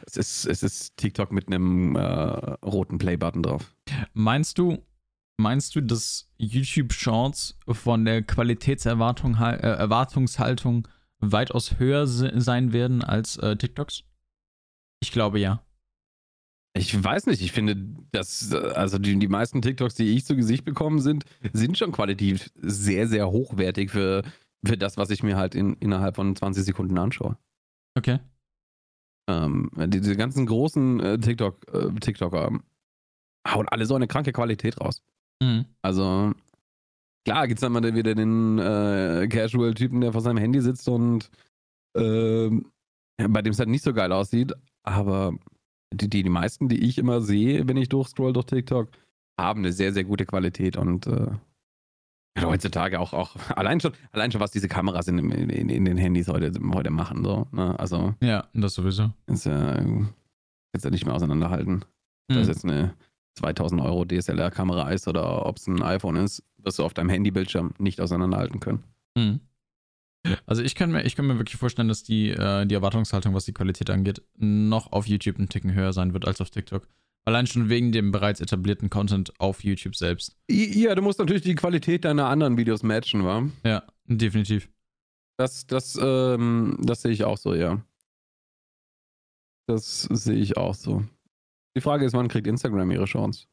A: es ist, es ist TikTok mit einem äh, roten Play-Button drauf.
B: Meinst du, meinst du, dass YouTube Shorts von der Qualitätserwartung äh, Erwartungshaltung weitaus höher sein werden als äh, TikToks? Ich glaube ja.
A: Ich weiß nicht, ich finde, dass, also die, die meisten TikToks, die ich zu Gesicht bekommen sind, sind schon qualitativ sehr, sehr hochwertig für, für das, was ich mir halt in, innerhalb von 20 Sekunden anschaue.
B: Okay.
A: Ähm, diese ganzen großen äh, TikTok, äh, TikToker hauen alle so eine kranke Qualität raus. Mhm. Also, klar gibt es dann mal wieder den äh, Casual-Typen, der vor seinem Handy sitzt und äh, bei dem es halt nicht so geil aussieht, aber die, die, die meisten, die ich immer sehe, wenn ich durchscroll durch TikTok, haben eine sehr, sehr gute Qualität und äh, heutzutage auch, auch [LAUGHS] allein schon, allein schon, was diese Kameras in, in, in den Handys heute, heute machen, so, ne? Also.
B: Ja, das sowieso.
A: Ist ja, jetzt ja nicht mehr auseinanderhalten. Hm. Ob das jetzt eine 2000 Euro DSLR-Kamera ist oder ob es ein iPhone ist, wirst du auf deinem Handybildschirm nicht auseinanderhalten können. Hm.
B: Also ich kann mir, ich kann mir wirklich vorstellen, dass die, äh, die Erwartungshaltung, was die Qualität angeht, noch auf YouTube einen Ticken höher sein wird als auf TikTok. Allein schon wegen dem bereits etablierten Content auf YouTube selbst.
A: Ja, du musst natürlich die Qualität deiner anderen Videos matchen, wa?
B: Ja, definitiv.
A: Das, das, ähm, das sehe ich auch so, ja. Das sehe ich auch so. Die Frage ist, wann kriegt Instagram ihre Chance?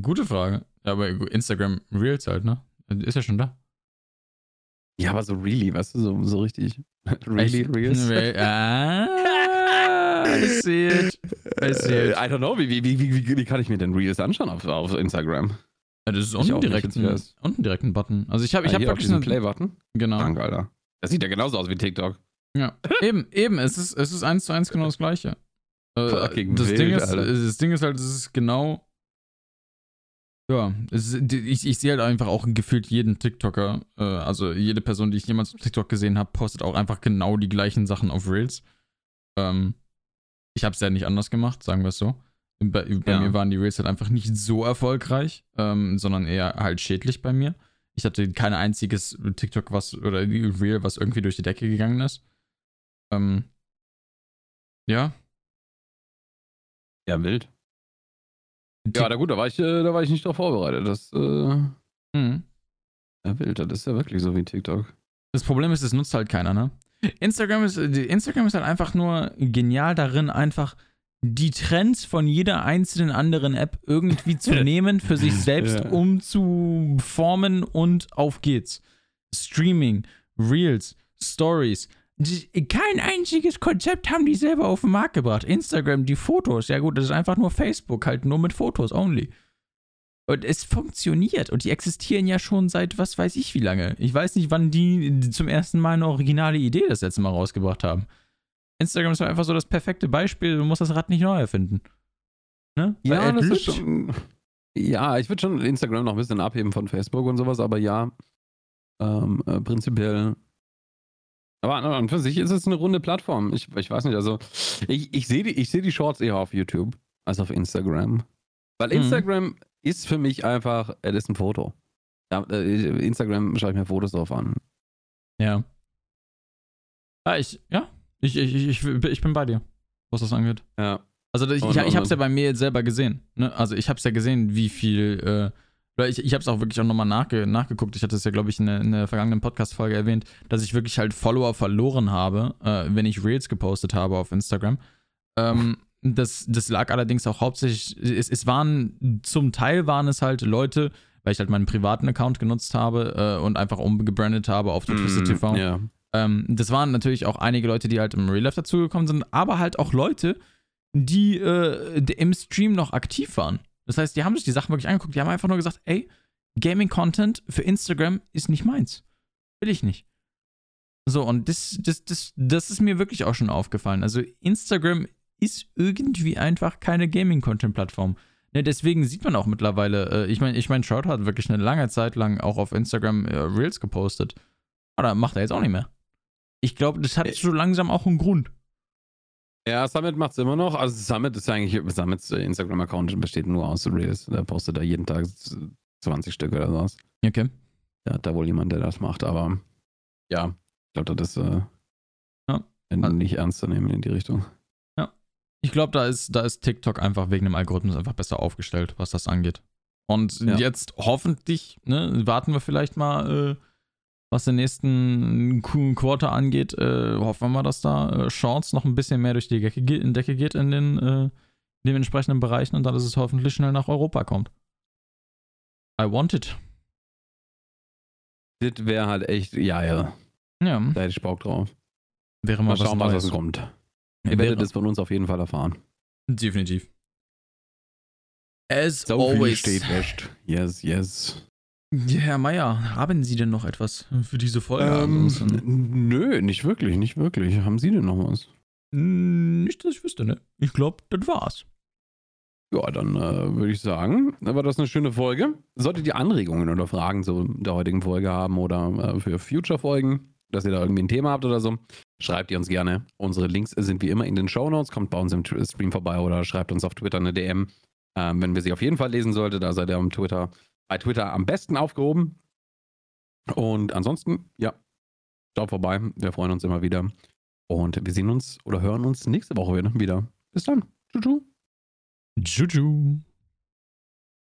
B: Gute Frage. Ja, aber Instagram Reels halt, ne? Ist ja schon da.
A: Ja, aber so really, weißt du, so, so richtig. [LAUGHS] really, Reels? [LAUGHS]
B: ah, I see it. I see it.
A: I don't know, wie, wie, wie, wie, wie kann ich mir denn Reels anschauen auf, auf Instagram?
B: Ja, das ist unten direkt, ein, unten direkt ein Button. Also ich habe ich
A: ah,
B: hab wirklich
A: einen Play-Button.
B: Genau.
A: Danke, Alter. Das sieht ja genauso aus wie TikTok.
B: Ja, [LAUGHS] eben, eben. Es ist, es ist eins zu eins genau das gleiche. Äh, das,
A: wild,
B: Ding ist,
A: Alter.
B: das Ding ist halt, es ist genau. Ja, es ich, ich sehe halt einfach auch gefühlt jeden TikToker, äh, also jede Person, die ich jemals auf TikTok gesehen habe, postet auch einfach genau die gleichen Sachen auf Reels. Ähm, ich habe es ja nicht anders gemacht, sagen wir es so. Bei, bei
A: Ja.
B: mir waren die Reels halt einfach nicht so erfolgreich, ähm, sondern eher halt schädlich bei mir. Ich hatte kein einziges TikTok, was oder Reel, was irgendwie durch die Decke gegangen ist. Ähm, ja.
A: Ja, wild. Ja, na gut, da war ich, äh, da war ich nicht drauf vorbereitet. Das, äh,
B: Mhm.
A: ja, wild. Das ist ja wirklich so wie TikTok.
B: Das Problem ist, es nutzt halt keiner, ne? Instagram ist, Instagram ist halt einfach nur genial darin, einfach die Trends von jeder einzelnen anderen App irgendwie zu [LAUGHS] nehmen, für sich selbst
A: Ja.
B: umzuformen und auf geht's. Streaming, Reels, Stories. Kein einziges Konzept haben die selber auf den Markt gebracht. Instagram, die Fotos, ja gut, das ist einfach nur Facebook, halt nur mit Fotos only. Und es funktioniert. Und die existieren ja schon seit was weiß ich wie lange. Ich weiß nicht, wann die zum ersten Mal eine originale Idee das letzte Mal rausgebracht haben. Instagram ist einfach so das perfekte Beispiel. Du musst das Rad nicht neu erfinden. Ne?
A: Ja, das ist schon. Ja, ich würde schon Instagram noch ein bisschen abheben von Facebook und sowas, aber ja, ähm, äh, prinzipiell. Aber an und für sich ist es eine runde Plattform. Ich, ich weiß nicht, also ich, ich sehe die, ich seh die Shorts eher auf YouTube als auf Instagram. Weil
B: Mhm.
A: Instagram ist für mich einfach, es ist ein Foto. Ja, äh, Instagram schaue ich mir Fotos drauf an.
B: Ja. Ah, ich, ja. Ich, ich, ich, ich bin bei dir, was das angeht.
A: Ja.
B: Also ich, ich, ich habe es ja bei mir jetzt selber gesehen. Ne? Also ich habe es ja gesehen, wie viel. Äh, ich ich habe es auch wirklich auch nochmal nachge nachgeguckt. Ich hatte es ja, glaube ich, in der, in der vergangenen Podcast-Folge erwähnt, dass ich wirklich halt Follower verloren habe, äh, wenn ich Reels gepostet habe auf Instagram. Ähm, das, das lag allerdings auch hauptsächlich, es, es waren, zum Teil waren es halt Leute, weil ich halt meinen privaten Account genutzt habe äh, und einfach umgebrandet habe auf Twisted TV.
A: Mm, Ja.
B: Ähm, das waren natürlich auch einige Leute, die halt im Real Life dazugekommen sind, aber halt auch Leute, die äh, im Stream noch aktiv waren. Das heißt, die haben sich die Sachen wirklich angeguckt, die haben einfach nur gesagt, ey, Gaming-Content für Instagram ist nicht meins. Will ich nicht. So, und das, das, das, das ist mir wirklich auch schon aufgefallen. Also Instagram ist irgendwie einfach keine Gaming-Content-Plattform. Ne, deswegen sieht man auch mittlerweile, äh, ich meine, ich mein, Shroud hat wirklich eine lange Zeit lang auch auf Instagram äh, Reels gepostet. Aber macht er jetzt auch nicht mehr. Ich glaube, das hat
A: Äh.
B: so langsam auch einen Grund.
A: Ja, Summit macht es immer noch. Also Summit ist eigentlich, Summits äh, Instagram-Account besteht nur aus Reels. Der postet da jeden Tag 20 Stück oder sowas.
B: Okay.
A: Ja, hat da wohl jemand, der das macht, aber ja, ich glaube, das ist äh,
B: Ja.
A: nicht ernst zu nehmen in die Richtung.
B: Ich glaube, da ist, da ist TikTok einfach wegen dem Algorithmus einfach besser aufgestellt, was das angeht. Und
A: Ja.
B: jetzt hoffentlich, ne, warten wir vielleicht mal, äh, was den nächsten Qu- Quarter angeht, äh, hoffen wir mal, dass da äh, Shorts noch ein bisschen mehr durch die Decke, Decke geht in den, äh, in den entsprechenden Bereichen und dann, dass es hoffentlich schnell nach Europa kommt. I want it.
A: Das wäre halt echt, ja, ja,
B: Ja,
A: da hätte ich Bock drauf.
B: wäre mal,
A: Mal schauen, was,
B: was
A: was
B: Neues.
A: kommt. Ihr werdet es von uns auf jeden Fall erfahren.
B: Definitiv. As
A: So viel
B: always.
A: steht fest. Yes, yes.
B: Ja, Herr Meier, haben Sie denn noch etwas für diese Folge?
A: Ähm, nö, nicht wirklich, nicht wirklich. Haben Sie denn noch was?
B: Hm, Nicht, dass ich wüsste, ne? Ich glaube, das war's.
A: Ja, dann äh, würde ich sagen, war das eine schöne Folge. Solltet ihr Anregungen oder Fragen zu der heutigen Folge haben oder äh, für Future-Folgen, dass ihr da irgendwie ein Thema habt oder so, schreibt ihr uns gerne. Unsere Links sind wie immer in den Show Notes. Kommt bei uns im Stream vorbei oder schreibt uns auf Twitter eine DM. Ähm, wenn wir sie auf jeden Fall lesen sollte, da seid ihr am Twitter, bei Twitter am besten aufgehoben. Und ansonsten, ja, Schaut vorbei. Wir freuen uns immer wieder. Und wir sehen uns oder hören uns nächste Woche wieder. Bis dann. Tschüss.
B: Tschüss.